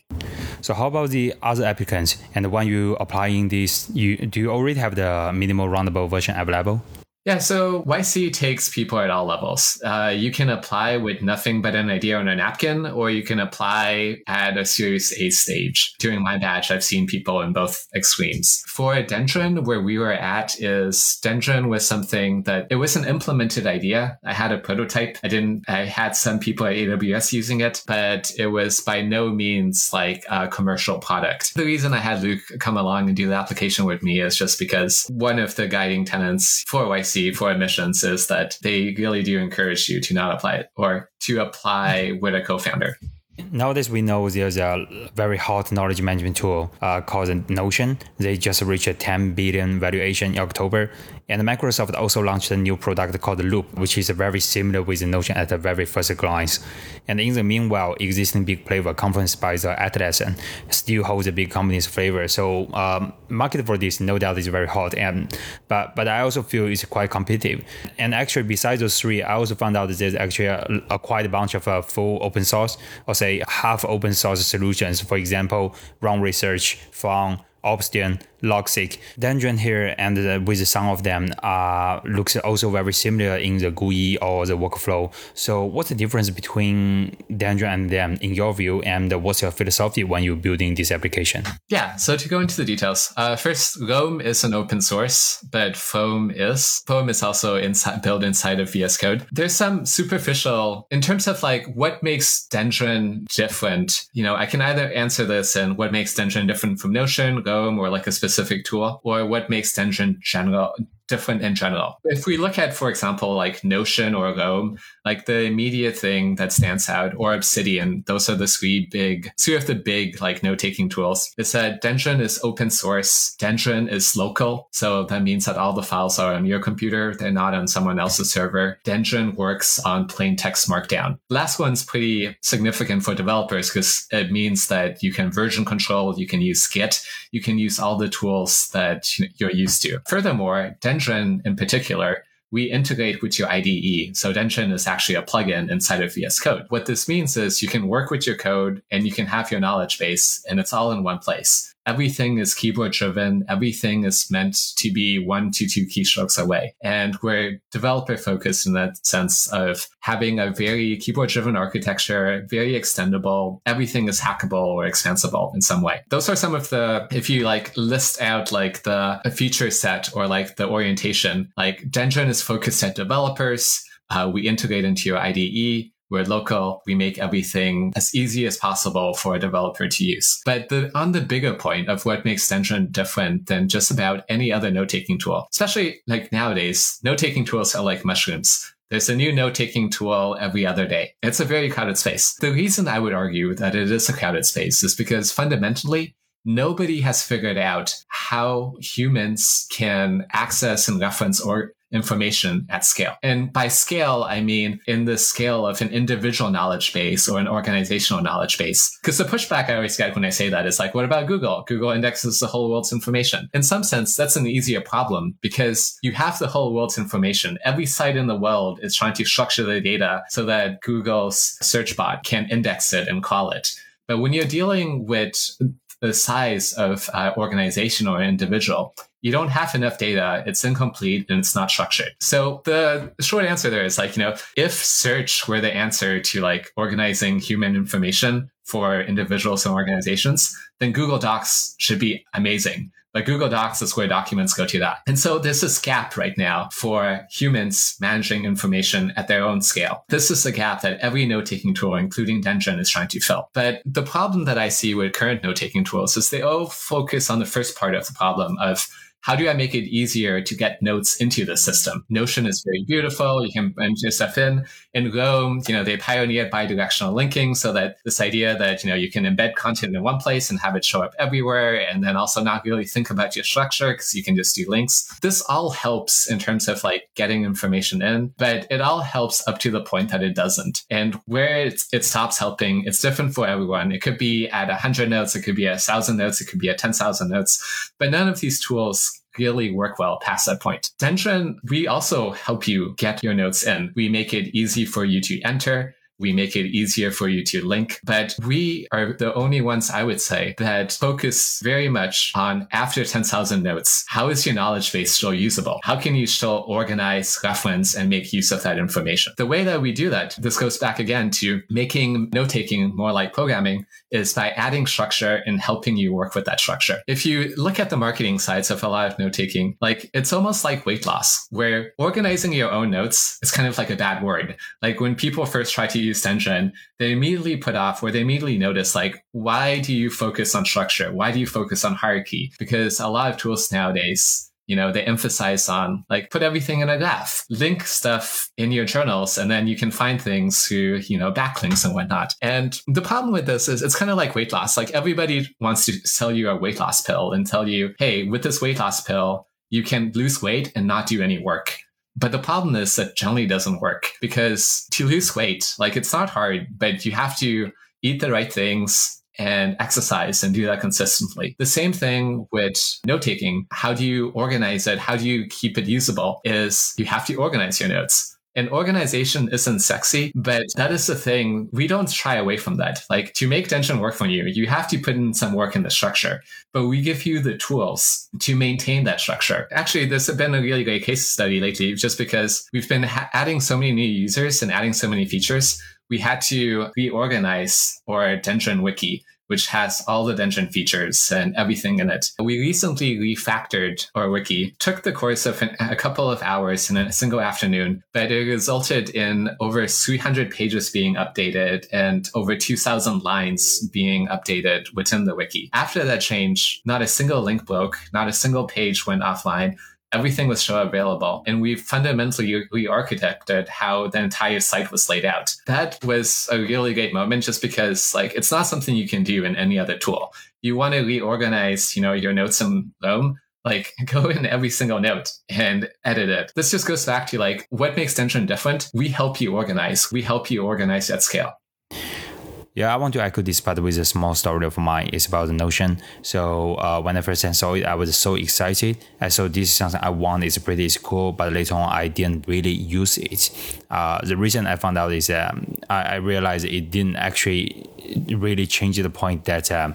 So how about the other applicants? And when you applying this, you do you already have the minimal roundable version available? Yeah, so YC takes people at all levels. Uh, you can apply with nothing but an idea on a napkin, or you can apply at a Series A stage. During my batch, I've seen people in both extremes. For Dendron, where we were at is Dendron was something that it was an implemented idea. I had a prototype. I didn't, I had some people at AWS using it, but it was by no means like a commercial product. The reason I had Luke come along and do the application with me is just because one of the guiding tenets for YC for admissions is that they really do encourage you to not apply it or to apply with a co-founder. Nowadays, we know there's a very hot knowledge management tool uh, called Notion. They just reached a 10 billion valuation in October. And Microsoft also launched a new product called Loop, which is very similar with Notion at the very first glance. And in the meanwhile, existing big player Confluence by the Atlassian still holds a big company's flavor. So um, market for this, no doubt, is very hot. And but but I also feel it's quite competitive. And actually, besides those three, I also found out that there's actually a, a quite a bunch of uh, full open source or say half open source solutions. For example, Roam Research from Obsidian, Logseq, Dendron here, and uh, with some of them uh, looks also very similar in the GUI or the workflow. So, what's the difference between Dendron and them in your view, and what's your philosophy when you're building this application? Yeah, so to go into the details, uh, first, Roam is an open source, but Foam is. Foam is also inside, built inside of VS Code. There's some superficial, in terms of like what makes Dendron different, you know, I can either answer this and what makes Dendron different from Notion, Roam, or like a specific tool, or what makes Dendron general different in general. If we look at, for example, like Notion or Roam, like the immediate thing that stands out, or Obsidian, those are the three big, three of the big like note taking tools. Is that Dendron is open source. Dendron is local. So that means that all the files are on your computer. They're not on someone else's server. Dendron works on plain text markdown. Last one's pretty significant for developers because it means that you can version control, you can use Git, you can use all the tools that you're used to. Furthermore, Dendron in particular, we integrate with your IDE. So Dendron is actually a plugin inside of VS Code. What this means is you can work with your code and you can have your knowledge base and it's all in one place everything is keyboard driven. Everything is meant to be one to two keystrokes away. And we're developer focused in that sense of having a very keyboard driven architecture, very extendable. Everything is hackable or extensible in some way. Those are some of the, if you like list out like the feature set or like the orientation, like Dendron is focused at developers. Uh, we integrate into your IDE. We're local. We make everything as easy as possible for a developer to use. But the, on the bigger point of what makes Dendron different than just about any other note taking tool, especially like nowadays, note taking tools are like mushrooms. There's a new note taking tool every other day. It's a very crowded space. The reason I would argue that it is a crowded space is because fundamentally, nobody has figured out how humans can access and reference or information at scale. And by scale, I mean in the scale of an individual knowledge base or an organizational knowledge base. Because the pushback I always get when I say that is like, what about Google? Google indexes the whole world's information. In some sense, that's an easier problem because you have the whole world's information. Every site in the world is trying to structure the data so that Google's search bot can index it and call it. But when you're dealing with the size of uh, organization or individual, you don't have enough data, it's incomplete, and it's not structured. So the short answer there is like, you know, if search were the answer to like organizing human information for individuals and organizations, then Google Docs should be amazing. But Google Docs is where documents go to that. And so there's this gap right now for humans managing information at their own scale. This is a gap that every note taking tool, including Dendron, is trying to fill. But the problem that I see with current note taking tools is they all focus on the first part of the problem of how do I make it easier to get notes into the system? Notion is very beautiful. You can enter stuff in. In Roam, you know, they pioneered bidirectional linking so that this idea that, you know, you can embed content in one place and have it show up everywhere and then also not really think about your structure because you can just do links. This all helps in terms of like getting information in, but it all helps up to the point that it doesn't. And where it stops helping, it's different for everyone. It could be at 100 notes, it could be at 1,000 notes, it could be at 10,000 notes, but none of these tools really work well past that point. Dendron, we also help you get your notes in. We make it easy for you to enter. We make it easier for you to link, but we are the only ones I would say that focus very much on after 10,000 notes. How is your knowledge base still usable? How can you still organize, reference, and make use of that information? The way that we do that, this goes back again to making note taking more like programming is by adding structure and helping you work with that structure. If you look at the marketing sides of a lot of note taking, like it's almost like weight loss, where organizing your own notes is kind of like a bad word. Like when people first try to use Dendron, they immediately put off or they immediately notice like, why do you focus on structure? Why do you focus on hierarchy? Because a lot of tools nowadays you know, they emphasize on like put everything in a graph, link stuff in your journals, and then you can find things through, you know, backlinks and whatnot. And the problem with this is it's kind of like weight loss. Like everybody wants to sell you a weight loss pill and tell you, hey, with this weight loss pill, you can lose weight and not do any work. But the problem is that generally doesn't work because to lose weight, like it's not hard, but you have to eat the right things, and exercise and do that consistently. The same thing with note taking. How do you organize it? How do you keep it usable? Is you have to organize your notes. And organization isn't sexy, but that is the thing. We don't shy away from that. Like to make Dendron work for you, you have to put in some work in the structure, but we give you the tools to maintain that structure. Actually, there's been a really great case study lately just because we've been ha- adding so many new users and adding so many features we had to reorganize our Dendron wiki, which has all the Dendron features and everything in it. We recently refactored our wiki, took the course of an, a couple of hours in a single afternoon, but it resulted in over 300 pages being updated and over 2,000 lines being updated within the wiki. After that change, not a single link broke, not a single page went offline everything was still available. And we fundamentally re-architected how the entire site was laid out. That was a really great moment just because like it's not something you can do in any other tool. You want to reorganize, you know, your notes in Roam, like go in every single note and edit it. This just goes back to like what makes Dendron different? We help you organize. We help you organize at scale. Yeah, I want to echo this part with a small story of mine. It's about the Notion. So uh, when I first saw it, I was so excited. I saw this is something I want. It's pretty it's cool, but later on I didn't really use it. Uh, the reason I found out is um, I, I, realized it didn't actually really change the point that um,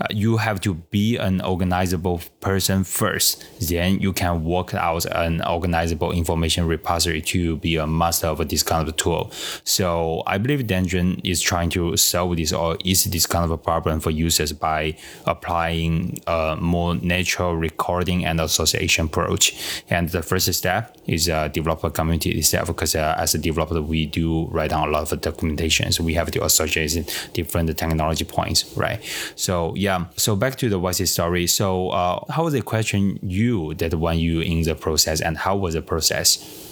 uh, you have to be an organizable person first. Then you can work out an organizable information repository to be a master of this kind of tool. So I believe Dendron is trying to solve this or is this kind of a problem for users by applying a more natural recording and association approach. And the first step is a developer community itself because uh, as a developer, we do write down a lot of documentation. So we have to associate different technology points, right? So yeah, so back to the YC story. So uh, how was the question you that when you in the process and how was the process?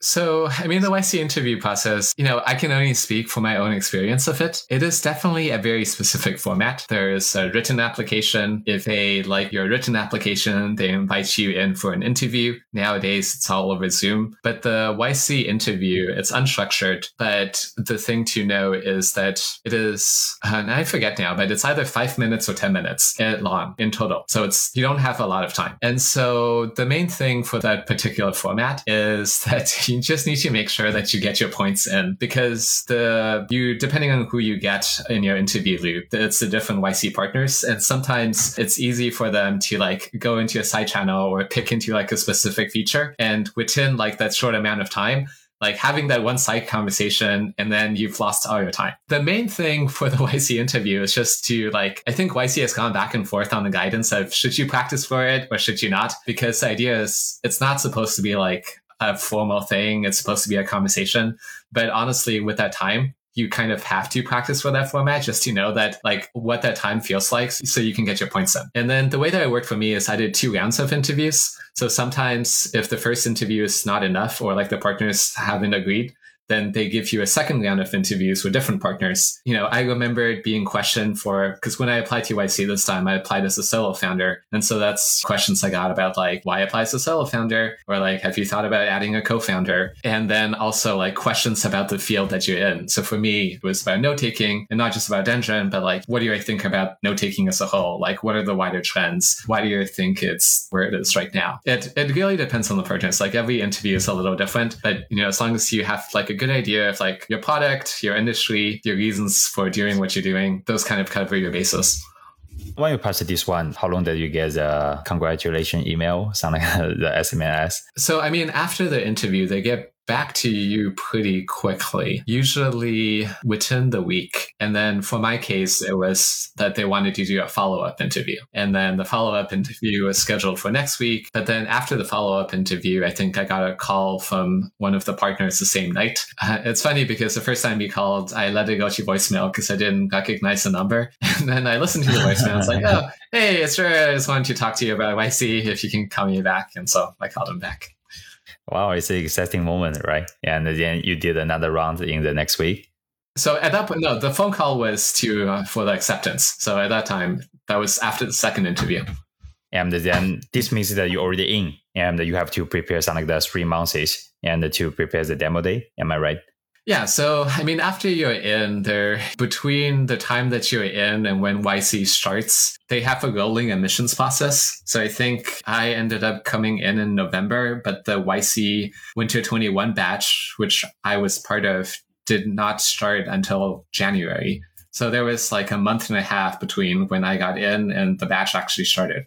So, I mean, the YC interview process, you know, I can only speak for my own experience of it. It is definitely a very specific format. There's a written application. If they like your written application, they invite you in for an interview. Nowadays, it's all over Zoom. But the YC interview, it's unstructured. But the thing to know is that it is, and I forget now, but it's either five minutes or 10 minutes long in total. So it's, you don't have a lot of time. And so the main thing for that particular format is that you just need to make sure that you get your points in because the you depending on who you get in your interview loop, it's the different YC partners, and sometimes it's easy for them to like go into a side channel or pick into like a specific feature, and within like that short amount of time like having that one side conversation and then you've lost all your time. The main thing for the YC interview is just to like, I think YC has gone back and forth on the guidance of should you practice for it or should you not? Because the idea is it's not supposed to be like a formal thing. It's supposed to be a conversation. But honestly, with that time, you kind of have to practice for that format just to know that like what that time feels like so you can get your points in. And then the way that it worked for me is I did two rounds of interviews. So sometimes if the first interview is not enough or like the partners haven't agreed, then they give you a second round of interviews with different partners. You know, I remember being questioned for, because when I applied to YC this time, I applied as a solo founder. And so that's questions I got about like, why apply as a solo founder? Or like, have you thought about adding a co-founder? And then also like questions about the field that you're in. So for me, it was about note taking and not just about Dendron, but like, what do I think about note taking as a whole? Like, what are the wider trends? Why do you think it's where it is right now? It, it really depends on the partners. Like every interview is a little different, but you know, as long as you have like a a good idea of like your product, your industry, your reasons for doing what you're doing. Those kind of cover your basis. When you pass this one, how long did you get the congratulation email, Sound like the SMS? So, I mean, after the interview, they get back to you pretty quickly, usually within the week. And then for my case, it was that they wanted to do a follow up interview. And then the follow up interview was scheduled for next week. But then after the follow up interview, I think I got a call from one of the partners the same night. Uh, it's funny because the first time he called, I let it go to voicemail because I didn't recognize the number. And then I listened to the voicemail. It's like, oh, hey, it's sure. I just wanted to talk to you about YC if you can call me back. And so I called him back. Wow, it's an exciting moment, right? And then you did another round in the next week. So at that point, no, the phone call was to uh, for the acceptance. So at that time, that was after the second interview. And then this means that you're already in, and you have to prepare something like the three months and to prepare the demo day. Am I right? Yeah, so I mean, after you're in there, between the time that you're in and when YC starts, they have a rolling admissions process. So I think I ended up coming in in November, but the YC Winter 21 batch, which I was part of, did not start until January. So there was like a month and a half between when I got in and the batch actually started.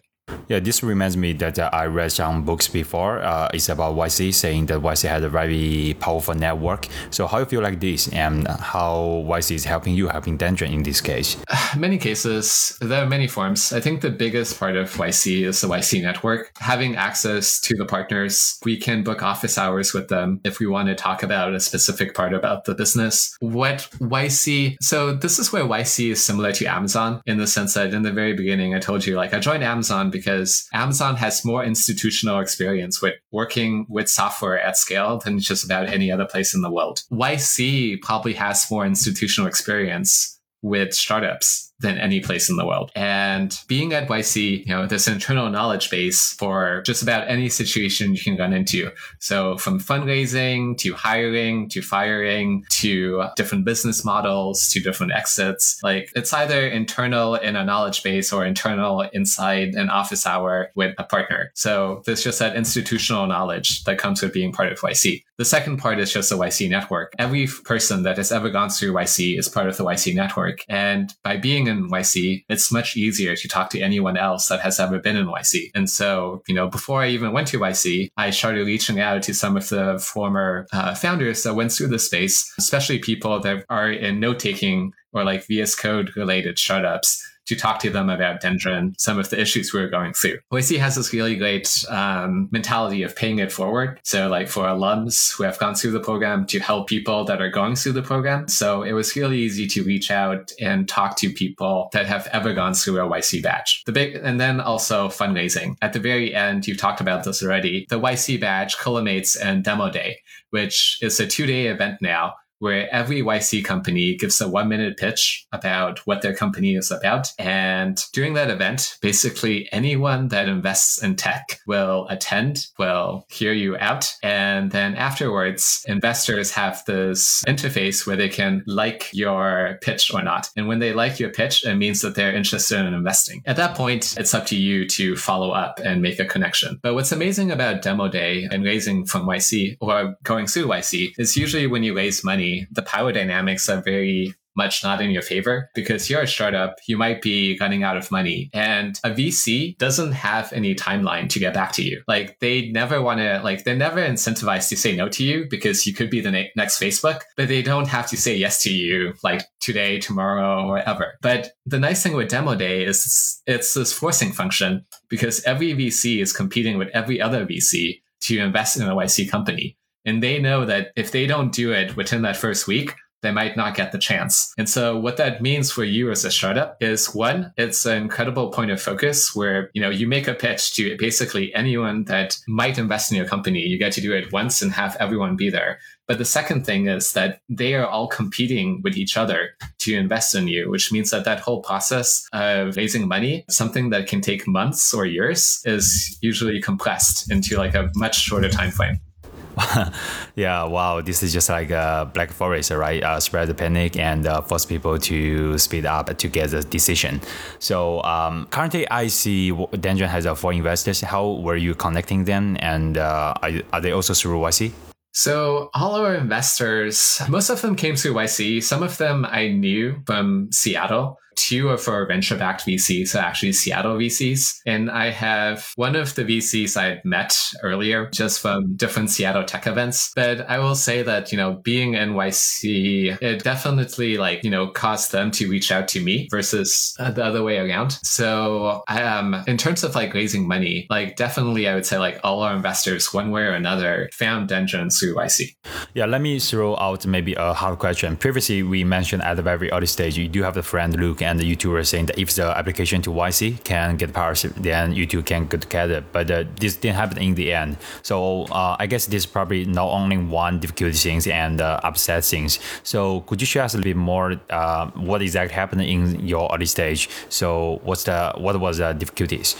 Yeah, this reminds me that uh, I read some books before. Uh, it's about YC saying that YC had a very powerful network. So how you feel like this and how YC is helping you, helping Dendron in this case? Many cases, there are many forms. I think the biggest part of YC is the YC network. Having access to the partners, we can book office hours with them if we want to talk about a specific part about the business. What YC, so this is where YC is similar to Amazon in the sense that in the very beginning, I told you like I joined Amazon because Amazon has more institutional experience with working with software at scale than just about any other place in the world. YC probably has more institutional experience with startups than any place in the world. And being at YC, you know, this internal knowledge base for just about any situation you can run into. So from fundraising to hiring to firing to different business models to different exits, like it's either internal in a knowledge base or internal inside an office hour with a partner. So there's just that institutional knowledge that comes with being part of YC. The second part is just the YC network. Every person that has ever gone through YC is part of the YC network. And by being in YC, it's much easier to talk to anyone else that has ever been in YC. And so, you know, before I even went to YC, I started reaching out to some of the former uh, founders that went through the space, especially people that are in note taking or like VS Code related startups to talk to them about Dendron, some of the issues we were going through. YC has this really great um, mentality of paying it forward. So, like for alums who have gone through the program to help people that are going through the program. So, it was really easy to reach out and talk to people that have ever gone through a YC batch. The big, and then also fundraising. At the very end, you've talked about this already. The YC batch culminates and Demo Day, which is a two day event now where every YC company gives a one minute pitch about what their company is about. And during that event, basically anyone that invests in tech will attend, will hear you out. And then afterwards, investors have this interface where they can like your pitch or not. And when they like your pitch, it means that they're interested in investing. At that point, it's up to you to follow up and make a connection. But what's amazing about demo day and raising from YC or going through YC is usually when you raise money, the power dynamics are very much not in your favor because you're a startup, you might be running out of money and a VC doesn't have any timeline to get back to you. Like they never want to, like they're never incentivized to say no to you because you could be the ne- next Facebook, but they don't have to say yes to you like today, tomorrow, or ever. But the nice thing with demo day is it's this forcing function because every VC is competing with every other VC to invest in a YC company. And they know that if they don't do it within that first week, they might not get the chance. And so what that means for you as a startup is one, it's an incredible point of focus where, you know, you make a pitch to basically anyone that might invest in your company. You get to do it once and have everyone be there. But the second thing is that they are all competing with each other to invest in you, which means that that whole process of raising money, something that can take months or years, is usually compressed into like a much shorter time frame. yeah, wow, this is just like a black forest, right? Uh, spread the panic and uh, force people to speed up to get the decision. So um, currently, I see Dendron has uh, four investors. How were you connecting them, and uh, are, are they also through YC? So all our investors, most of them came through YC. Some of them I knew from Seattle two of our venture backed VCs are actually Seattle VCs. And I have one of the VCs I met earlier just from different Seattle tech events. But I will say that, you know, being NYC, it definitely like, you know, caused them to reach out to me versus the other way around. So i um, in terms of like raising money, like definitely I would say like all our investors, one way or another, found Dendron through YC. Yeah, let me throw out maybe a hard question. Previously, we mentioned at the very early stage, you do have the friend Luke and the YouTuber saying that if the application to YC can get powers, then you two can get together. But uh, this didn't happen in the end. So uh, I guess this is probably not only one difficult things and uh, upset things. So could you share us a little bit more uh, what exactly happened in your early stage? So what's the what was the difficulties?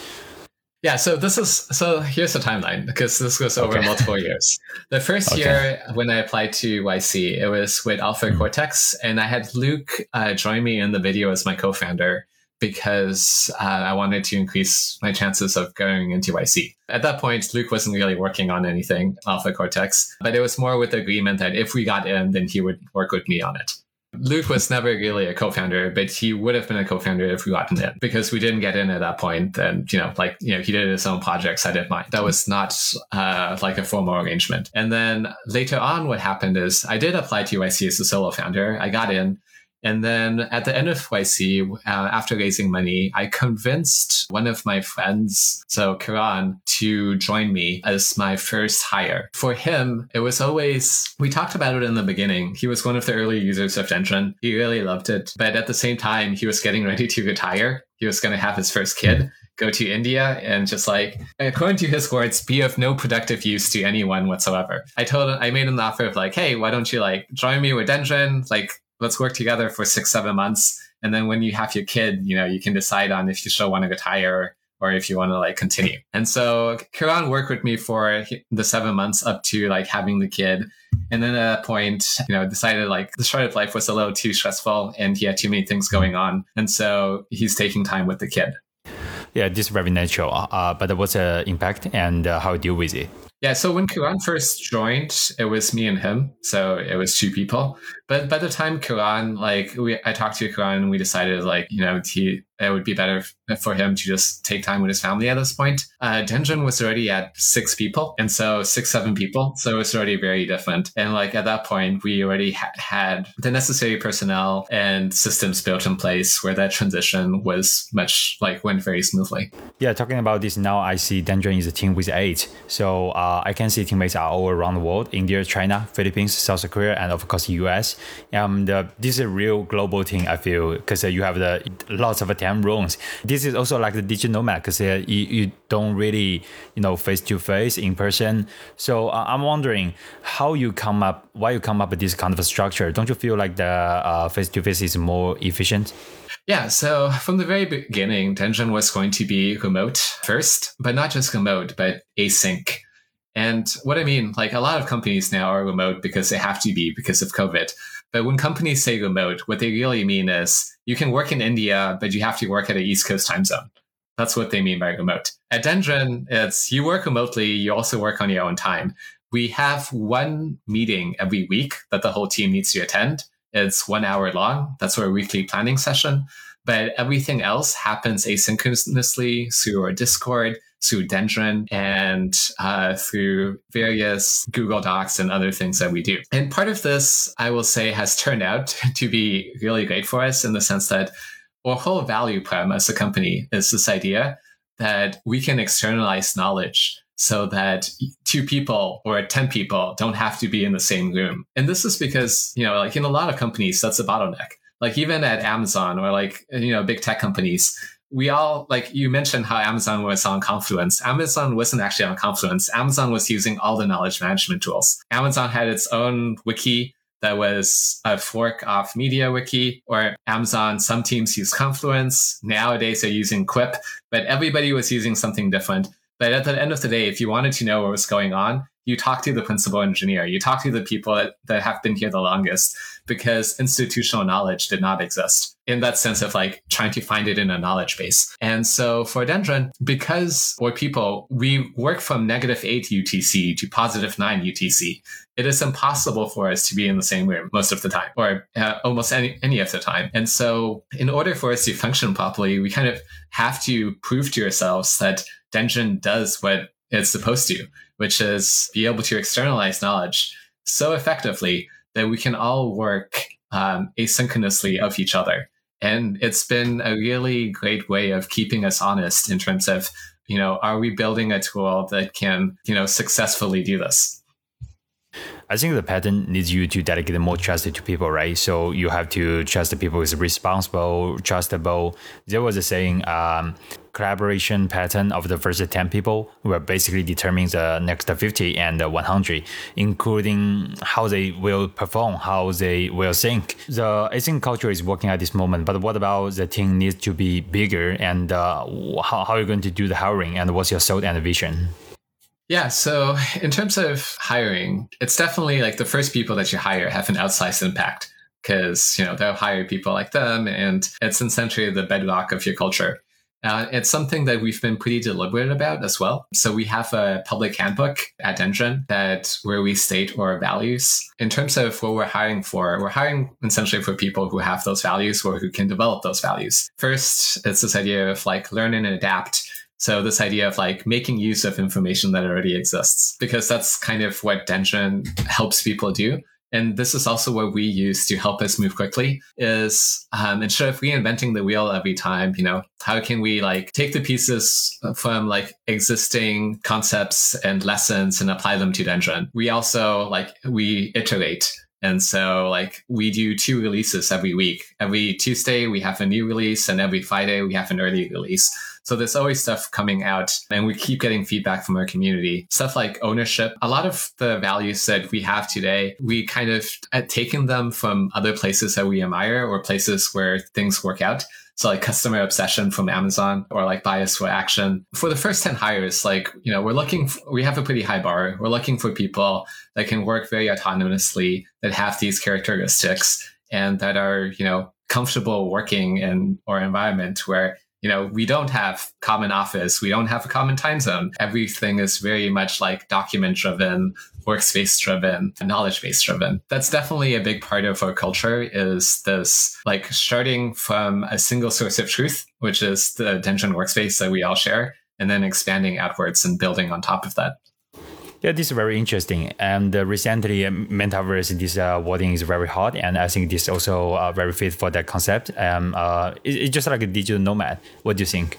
Yeah, so this is so here's the timeline because this goes over okay. multiple years. The first okay. year when I applied to YC, it was with Alpha mm-hmm. Cortex, and I had Luke uh, join me in the video as my co-founder because uh, I wanted to increase my chances of going into YC. At that point, Luke wasn't really working on anything Alpha Cortex, but it was more with the agreement that if we got in, then he would work with me on it. Luke was never really a co-founder, but he would have been a co-founder if we gotten in because we didn't get in at that point. And you know, like you know, he did his own projects. I did mine. That was not uh, like a formal arrangement. And then later on, what happened is I did apply to YC as a solo founder. I got in, and then at the end of YC, uh, after raising money, I convinced one of my friends, so Karan, to join me as my first hire. For him, it was always, we talked about it in the beginning. He was one of the early users of Dendron. He really loved it. But at the same time, he was getting ready to retire. He was going to have his first kid go to India and just like, according to his words, be of no productive use to anyone whatsoever. I told him, I made an offer of like, hey, why don't you like join me with Dendron? Like, let's work together for six, seven months. And then when you have your kid, you know, you can decide on if you still want to retire or if you want to like continue. And so Kiran worked with me for the seven months up to like having the kid. And then at that point, you know, decided like the startup life was a little too stressful and he had too many things going on. And so he's taking time with the kid. Yeah, this is very natural. Uh, but what's the impact and uh, how you deal with it? Yeah, so when Kiran first joined, it was me and him. So it was two people. But by the time Kiran, like we, I talked to Kiran and we decided like, you know, he it would be better for him to just take time with his family at this point. Uh, Dendron was already at six people, and so six, seven people. So it was already very different. And like at that point, we already ha- had the necessary personnel and systems built in place where that transition was much like went very smoothly. Yeah, talking about this now, I see Dendron is a team with eight. So uh, I can see teammates are all around the world India, China, Philippines, South Korea, and of course, US. And uh, this is a real global team, I feel, because uh, you have the lots of rooms. This is also like the digital nomad because uh, you, you don't really, you know, face to face in person. So uh, I'm wondering how you come up, why you come up with this kind of a structure. Don't you feel like the face to face is more efficient? Yeah, so from the very beginning, Dendron was going to be remote first, but not just remote, but async. And what I mean, like a lot of companies now are remote because they have to be because of COVID. But when companies say remote, what they really mean is you can work in India, but you have to work at an East Coast time zone. That's what they mean by remote. At Dendron, it's you work remotely, you also work on your own time. We have one meeting every week that the whole team needs to attend. It's one hour long. That's our weekly planning session. But everything else happens asynchronously through our Discord, through Dendron, and uh, through various Google Docs and other things that we do. And part of this, I will say, has turned out to be really great for us in the sense that our whole value prem as a company is this idea that we can externalize knowledge so that two people or 10 people don't have to be in the same room. And this is because, you know, like in a lot of companies, that's a bottleneck. Like even at Amazon or like, you know, big tech companies, we all like you mentioned how Amazon was on Confluence. Amazon wasn't actually on Confluence. Amazon was using all the knowledge management tools. Amazon had its own wiki that was a fork off MediaWiki or Amazon. Some teams use Confluence. Nowadays they're using Quip, but everybody was using something different. But at the end of the day, if you wanted to know what was going on, you talk to the principal engineer, you talk to the people that, that have been here the longest because institutional knowledge did not exist in that sense of like trying to find it in a knowledge base. And so for Dendron, because we're people, we work from negative eight UTC to positive nine UTC. It is impossible for us to be in the same room most of the time or uh, almost any, any of the time. And so in order for us to function properly, we kind of have to prove to ourselves that Dendron does what it's supposed to which is be able to externalize knowledge so effectively that we can all work um, asynchronously of each other. And it's been a really great way of keeping us honest in terms of, you know, are we building a tool that can, you know, successfully do this? I think the pattern needs you to dedicate more trust to people, right? So you have to trust the people is responsible, trustable. There was a saying, um, collaboration pattern of the first 10 people will basically determine the next 50 and 100, including how they will perform, how they will think. The async culture is working at this moment, but what about the team needs to be bigger and uh, how, how are you going to do the hiring and what's your thought and vision? Yeah. So in terms of hiring, it's definitely like the first people that you hire have an outsized impact because, you know, they'll hire people like them and it's essentially the bedrock of your culture. Uh, it's something that we've been pretty deliberate about as well. So we have a public handbook at Dendron that where we state our values. In terms of what we're hiring for, we're hiring essentially for people who have those values or who can develop those values. First, it's this idea of like learn and adapt so this idea of like making use of information that already exists, because that's kind of what Dendron helps people do. And this is also what we use to help us move quickly is um, instead of reinventing the wheel every time, you know, how can we like take the pieces from like existing concepts and lessons and apply them to Dendron? We also like, we iterate and so like we do two releases every week. Every Tuesday we have a new release and every Friday we have an early release. So there's always stuff coming out and we keep getting feedback from our community. Stuff like ownership. A lot of the values that we have today, we kind of had taken them from other places that we admire or places where things work out. So like customer obsession from Amazon or like bias for action. For the first 10 hires, like, you know, we're looking, for, we have a pretty high bar. We're looking for people that can work very autonomously, that have these characteristics and that are, you know, comfortable working in our environment where you know, we don't have common office, we don't have a common time zone. Everything is very much like document driven, workspace driven, knowledge base driven. That's definitely a big part of our culture is this like starting from a single source of truth, which is the Dendron workspace that we all share, and then expanding outwards and building on top of that. Yeah, this is very interesting. And uh, recently, uh, metaverse, this uh, wording is very hot, and I think this also uh, very fit for that concept. Um, uh, it, it's just like a digital nomad. What do you think?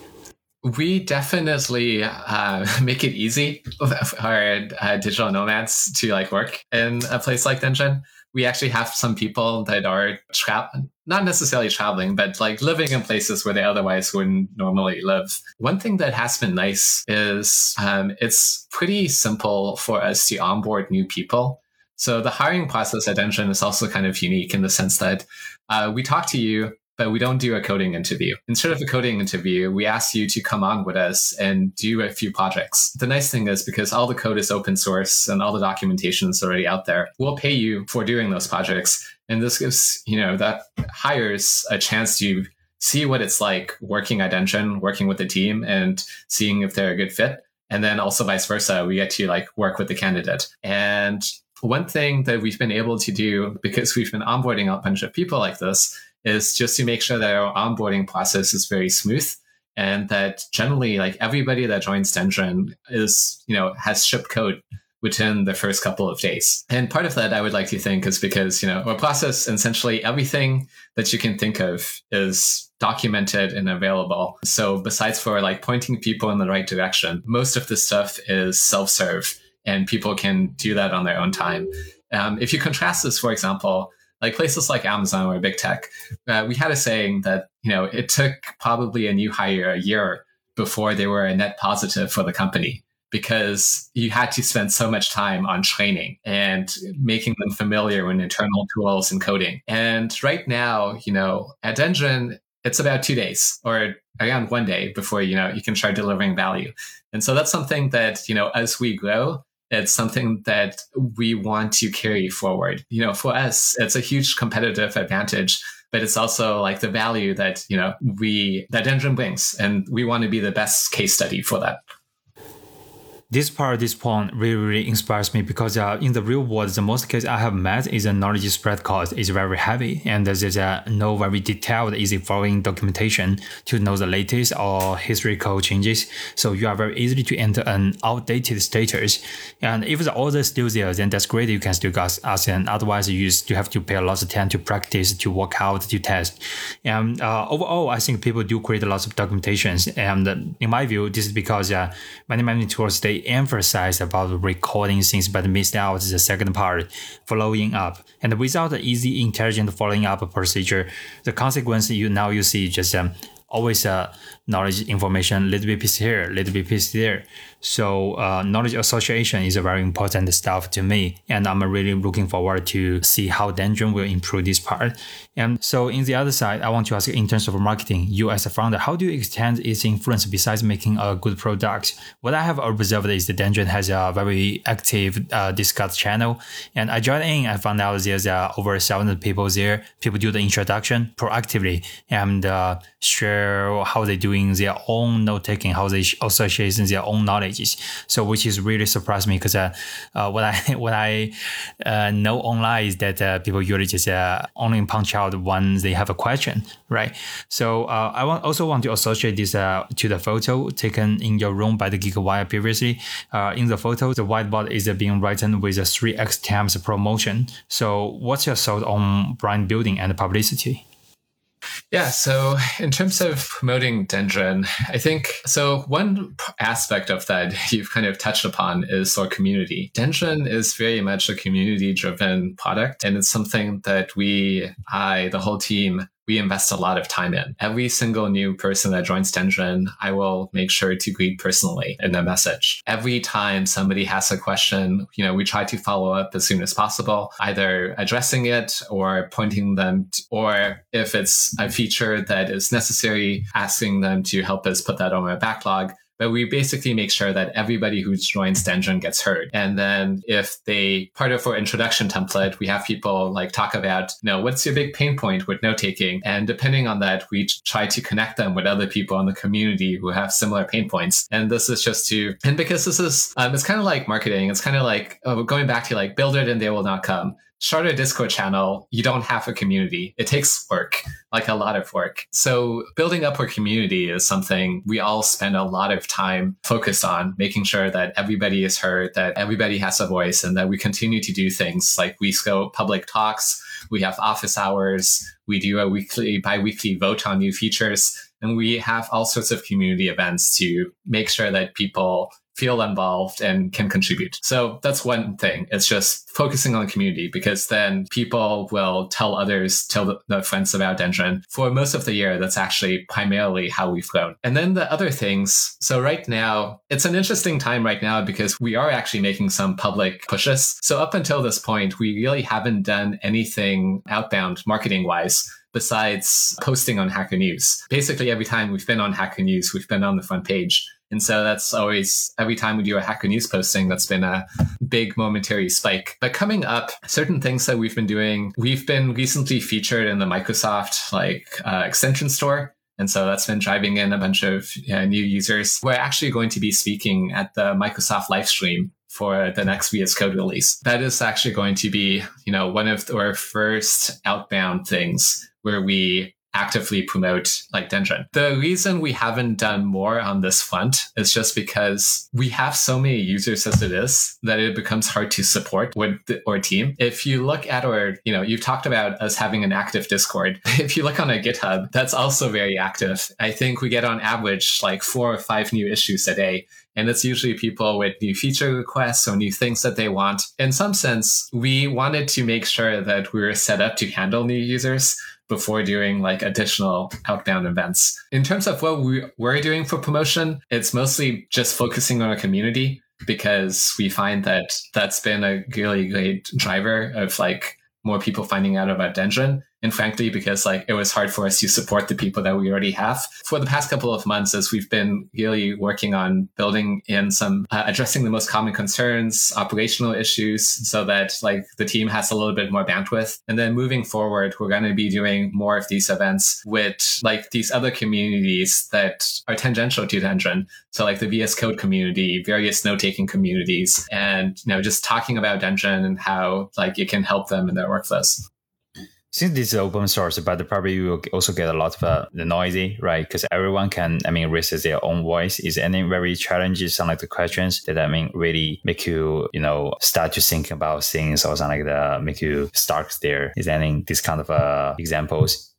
We definitely uh, make it easy for uh, digital nomads to like work in a place like Dendron. We actually have some people that are tra- not necessarily traveling, but like living in places where they otherwise wouldn't normally live. One thing that has been nice is um, it's pretty simple for us to onboard new people. So the hiring process at Dendron is also kind of unique in the sense that uh, we talk to you but we don't do a coding interview. Instead of a coding interview, we ask you to come on with us and do a few projects. The nice thing is because all the code is open source and all the documentation is already out there, we'll pay you for doing those projects. And this gives, you know, that hires a chance to see what it's like working at Dendron, working with the team and seeing if they're a good fit. And then also vice versa, we get to like work with the candidate. And one thing that we've been able to do because we've been onboarding a bunch of people like this is just to make sure that our onboarding process is very smooth and that generally like everybody that joins Dendron is, you know, has shipped code within the first couple of days. And part of that I would like to think is because, you know, our process essentially everything that you can think of is documented and available. So besides for like pointing people in the right direction, most of the stuff is self-serve and people can do that on their own time. Um, if you contrast this, for example, like places like Amazon or big tech, uh, we had a saying that, you know, it took probably a new hire a year before they were a net positive for the company because you had to spend so much time on training and making them familiar with internal tools and coding. And right now, you know, at Dendron, it's about two days or around one day before, you know, you can start delivering value. And so that's something that, you know, as we grow, it's something that we want to carry forward. You know, for us, it's a huge competitive advantage, but it's also like the value that, you know, we, that Dendron brings. And we want to be the best case study for that this part, this point really, really inspires me because uh, in the real world, the most case I have met is a knowledge spread cost is very heavy and there's a no very detailed, easy following documentation to know the latest or historical changes. So you are very easily to enter an outdated status. And if the order is still there, then that's great. You can still ask, ask and otherwise you still have to pay a lot of time to practice, to work out, to test. And uh, overall, I think people do create lots of documentations. And in my view, this is because uh, many, many tools, they emphasized about recording things but missed out the second part, following up. And without the easy, intelligent following up procedure, the consequence you now you see just um, always uh, knowledge information, little bit piece here, little bit piece there. So uh, knowledge association is a very important stuff to me, and I'm really looking forward to see how Dendron will improve this part. And so in the other side, I want to ask in terms of marketing, you as a founder, how do you extend its influence besides making a good product? What I have observed is that Dendron has a very active uh, Discord channel, and I joined in. I found out there's uh, over 700 people there. People do the introduction proactively and uh, share how they're doing their own note taking, how they associate their own knowledge. So which is really surprised me because uh, uh, what I what I uh, know online is that uh, people usually just uh, only punch out once they have a question, right? So uh, I want, also want to associate this to the photo taken in your room by the GigaWire previously. in the photo, the whiteboard is being written with a three x times promotion. So what's your thought on brand building and publicity? Yeah, so in terms of promoting Dendron, I think so. One aspect of that you've kind of touched upon is our community. Dendron is very much a community driven product, and it's something that we, I, the whole team, we invest a lot of time in. Every single new person that joins Dendron, I will make sure to greet personally in a message. Every time somebody has a question, you know, we try to follow up as soon as possible, either addressing it or pointing them, to, or if it's a feature that is necessary, asking them to help us put that on our backlog but we basically make sure that everybody who joins Dendron gets heard. And then if they, part of our introduction template, we have people like talk about, you know, what's your big pain point with note taking? And depending on that, we try to connect them with other people in the community who have similar pain points. And this is just to, and because this is, um, it's kind of like marketing. It's kind of like oh, going back to like build it and they will not come start a Discord channel, you don't have a community. It takes work, like a lot of work. So building up our community is something we all spend a lot of time focused on, making sure that everybody is heard, that everybody has a voice, and that we continue to do things like we go public talks, we have office hours, we do a weekly, bi-weekly vote on new features, and we have all sorts of community events to make sure that people feel involved and can contribute. So that's one thing. It's just focusing on the community because then people will tell others, tell the, the friends about Dendron. For most of the year, that's actually primarily how we've grown. And then the other things. So right now, it's an interesting time right now because we are actually making some public pushes. So up until this point, we really haven't done anything outbound marketing wise besides posting on Hacker News. Basically, every time we've been on Hacker News, we've been on the front page. And so that's always every time we do a Hacker News posting, that's been a big momentary spike. But coming up, certain things that we've been doing, we've been recently featured in the Microsoft like uh, extension store. And so that's been driving in a bunch of uh, new users. We're actually going to be speaking at the Microsoft live stream for the next VS Code release. That is actually going to be, you know, one of our first outbound things where we actively promote like Dendron. The reason we haven't done more on this front is just because we have so many users as it is that it becomes hard to support with the, our team. If you look at our, you know, you've talked about us having an active Discord. If you look on our GitHub, that's also very active. I think we get on average like four or five new issues a day. And it's usually people with new feature requests or new things that they want. In some sense, we wanted to make sure that we were set up to handle new users before doing like additional outbound events. In terms of what we, we're doing for promotion, it's mostly just focusing on our community because we find that that's been a really great driver of like more people finding out about Dendron and frankly because like it was hard for us to support the people that we already have. For the past couple of months as we've been really working on building in some uh, addressing the most common concerns operational issues so that like the team has a little bit more bandwidth. And then moving forward we're going to be doing more of these events with like these other communities that are tangential to Dendron so like the VS Code community various note-taking communities and you know just talking about Dendron and how like it can help them in their workflows since this is open source, but probably you will also get a lot of uh, the noisy, right? Because everyone can, I mean, raise their own voice. Is any very challenges, some like the questions that I mean really make you, you know, start to think about things or something like that, make you start there? Is any this kind of uh, examples?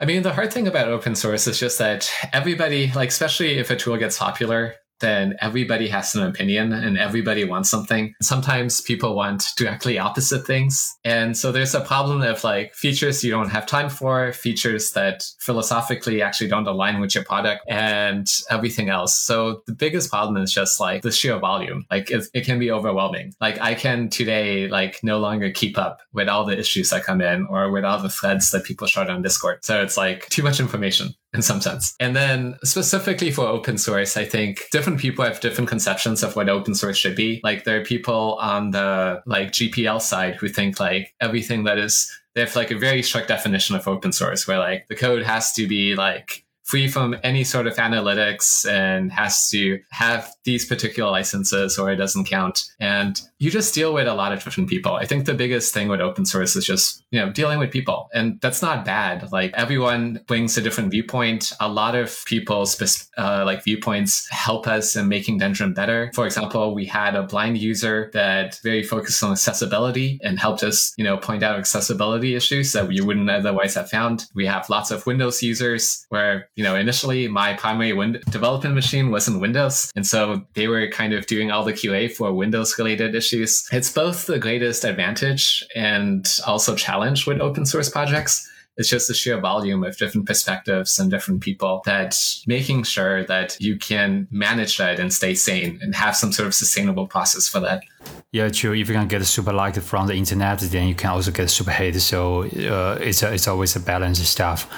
I mean, the hard thing about open source is just that everybody, like, especially if a tool gets popular, then everybody has an opinion and everybody wants something. Sometimes people want directly opposite things. And so there's a problem of like features you don't have time for, features that philosophically actually don't align with your product and everything else. So the biggest problem is just like the sheer volume. Like it, it can be overwhelming. Like I can today like no longer keep up with all the issues that come in or with all the threads that people start on Discord. So it's like too much information in some sense. And then specifically for open source, I think different people have different conceptions of what open source should be. Like there are people on the like GPL side who think like everything that is they have like a very strict definition of open source where like the code has to be like free from any sort of analytics and has to have these particular licenses or it doesn't count. And you just deal with a lot of different people. I think the biggest thing with open source is just, you know, dealing with people. And that's not bad. Like everyone brings a different viewpoint. A lot of people's uh, like viewpoints help us in making Dendron better. For example, we had a blind user that very focused on accessibility and helped us, you know, point out accessibility issues that we wouldn't otherwise have found. We have lots of Windows users where you know, initially my primary win- development machine wasn't Windows. And so they were kind of doing all the QA for Windows related issues. It's both the greatest advantage and also challenge with open source projects. It's just the sheer volume of different perspectives and different people that making sure that you can manage that and stay sane and have some sort of sustainable process for that Yeah, true. If you can get super liked from the internet, then you can also get super hated. So uh, it's a, it's always a balance of stuff.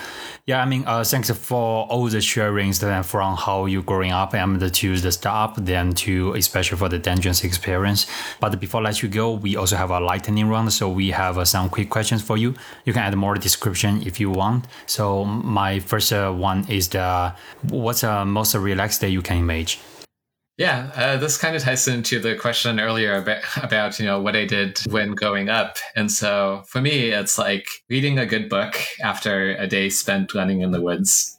Yeah, I mean, uh, thanks for all the sharings from how you growing up and to the startup, then to especially for the Dendron's experience. But before I let you go, we also have a lightning round. So we have uh, some quick questions for you. You can add more description if you want. So my first uh, one is the what's the most relaxed day you can imagine? Yeah, uh, this kind of ties into the question earlier about, about, you know, what I did when growing up. And so for me, it's like reading a good book after a day spent running in the woods.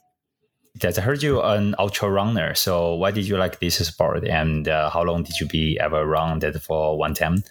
That I heard you an ultra runner. So why did you like this sport? And uh, how long did you be ever run that for one time?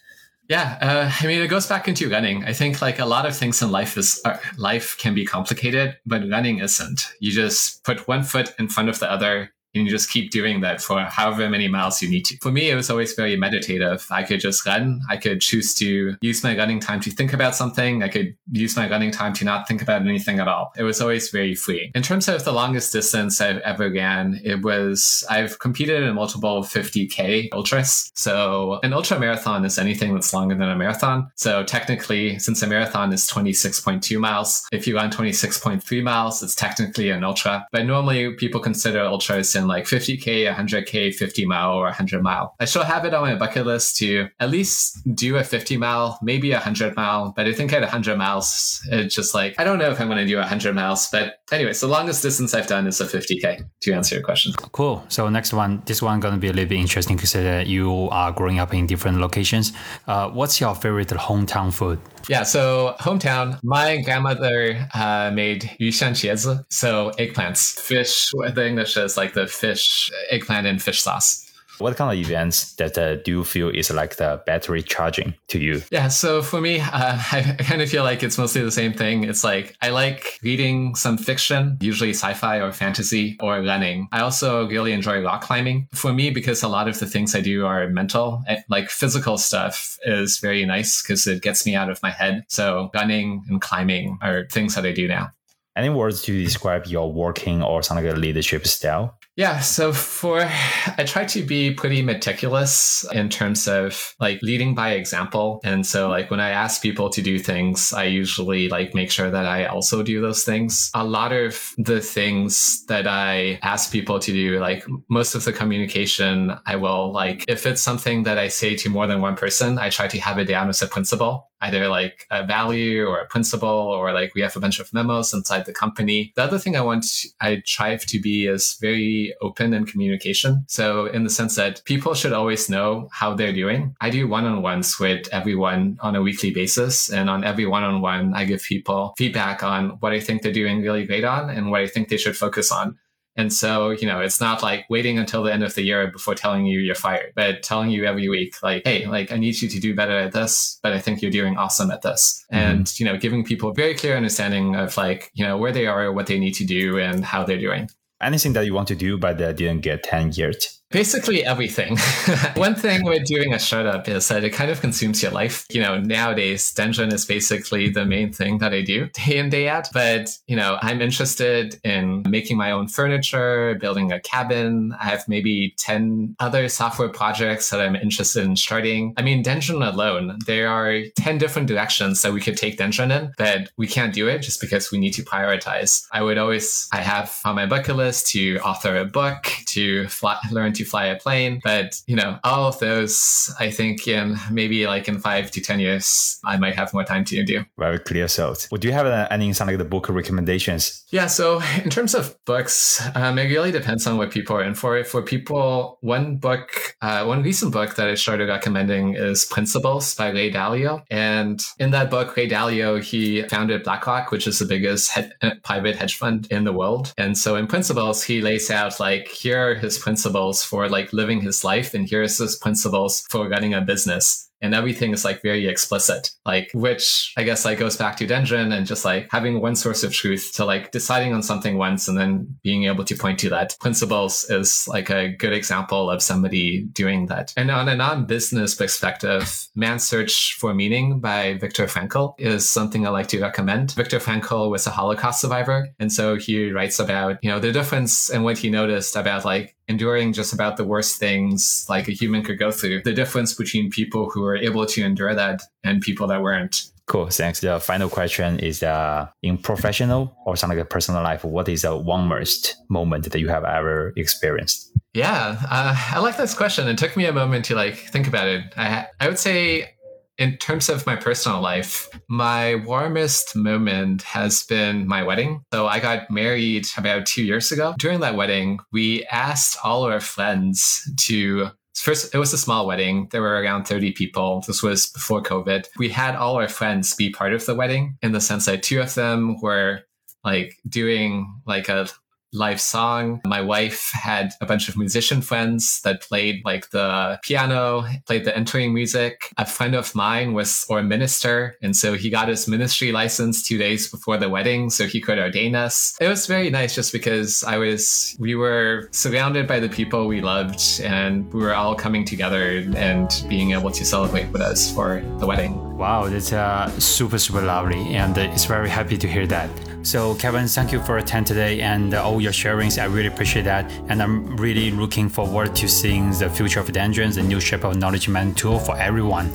Yeah, uh, I mean, it goes back into running. I think like a lot of things in life is uh, life can be complicated, but running isn't. You just put one foot in front of the other you just keep doing that for however many miles you need to. For me, it was always very meditative. I could just run. I could choose to use my running time to think about something. I could use my running time to not think about anything at all. It was always very free. In terms of the longest distance I've ever ran, it was, I've competed in multiple 50K ultras. So an ultra marathon is anything that's longer than a marathon. So technically, since a marathon is 26.2 miles, if you run 26.3 miles, it's technically an ultra. But normally people consider ultras in like 50K, 100K, 50 mile, or 100 mile. I still have it on my bucket list to at least do a 50 mile, maybe a 100 mile. But I think at 100 miles, it's just like, I don't know if I'm going to do 100 miles. But anyways, the longest distance I've done is a 50K to answer your question. Cool. So next one, this one going to be a little bit interesting because uh, you are growing up in different locations. Uh, what's your favorite hometown food? Yeah, so hometown, my grandmother uh, made yuxiang qiezi, so eggplants. Fish, the English is like the fish, eggplant and fish sauce. What kind of events that uh, do you feel is like the battery charging to you? Yeah, so for me, uh, I, kind of feel like it's mostly the same thing. It's like I like reading some fiction, usually sci-fi or fantasy, or running. I also really enjoy rock climbing. For me, because a lot of the things I do are mental, eh, like physical stuff is very nice because it gets me out of my head. So running and climbing are things that I do now. Any words to describe your working or some like leadership style? Yeah, so for I try to be pretty meticulous in terms of like leading by example. And so like when I ask people to do things, I usually like make sure that I also do those things. A lot of the things that I ask people to do, like most of the communication, I will like if it's something that I say to more than one person, I try to have it down as a principle either like a value or a principle or like we have a bunch of memos inside the company. The other thing I want, I strive to be is very open in communication. So in the sense that people should always know how they're doing. I do one-on-ones with everyone on a weekly basis. And on every one-on-one, I give people feedback on what I think they're doing really great on and what I think they should focus on. And so, you know, it's not like waiting until the end of the year before telling you you're fired, but telling you every week, like, hey, like, I need you to do better at this, but I think you're doing awesome at this. Mm-hmm. And, you know, giving people a very clear understanding of like, you know, where they are, what they need to do, and how they're doing. Anything that you want to do, but that didn't get 10 years Basically everything. One thing with doing a startup is that it kind of consumes your life. You know, nowadays, Dendron is basically the main thing that I do day in, day out. But, you know, I'm interested in making my own furniture, building a cabin. I have maybe 10 other software projects that I'm interested in starting. I mean, Dendron alone, there are 10 different directions that we could take Dendron in, but we can't do it just because we need to prioritize. I would always, I have on my bucket list to author a book, to fly, learn to to fly a plane. But, you know, all of those, I think in maybe like in five to 10 years, I might have more time to do. Very clear thoughts. Would you have any some like the book recommendations? Yeah. So in terms of books, um, it really depends on what people are in for. For people, one book, uh, one recent book that I started recommending is Principles by Ray Dalio. And in that book, Ray Dalio, he founded BlackRock, which is the biggest private hedge fund in the world. And so in Principles, he lays out like, here are his principles for like living his life and here's his principles for running a business. And everything is like very explicit like which i guess like goes back to Dendron and just like having one source of truth to like deciding on something once and then being able to point to that. Principles is like a good example of somebody doing that. And on a non-business perspective man's search for meaning by viktor frankl is something i like to recommend. Viktor frankl was a holocaust survivor and so he writes about you know the difference and what he noticed about like enduring just about the worst things like a human could go through. The difference between people who were able to endure that and people that weren't. Cool. Thanks. The final question is uh, in professional or something like a personal life, what is the one worst moment that you have ever experienced? Yeah, uh, I like this question. It took me a moment to like think about it. I, I would say in terms of my personal life, my warmest moment has been my wedding. So I got married about two years ago. During that wedding, we asked all our friends to First, it was a small wedding. There were around 30 people. This was before COVID. We had all our friends be part of the wedding in the sense that two of them were like doing like a live song. My wife had a bunch of musician friends that played like the piano, played the entering music. A friend of mine was or a minister, and so he got his ministry license two days before the wedding, so he could ordain us. It was very nice just because I was we were surrounded by the people we loved and we were all coming together and being able to celebrate with us for the wedding. Wow, that's uh, super, super lovely. And uh, it's very happy to hear that. So, Kevin, thank you for attending today and uh, all your sharings. I really appreciate that. And I'm really looking forward to seeing the future of Dendron's, the new shape of knowledge management tool for everyone.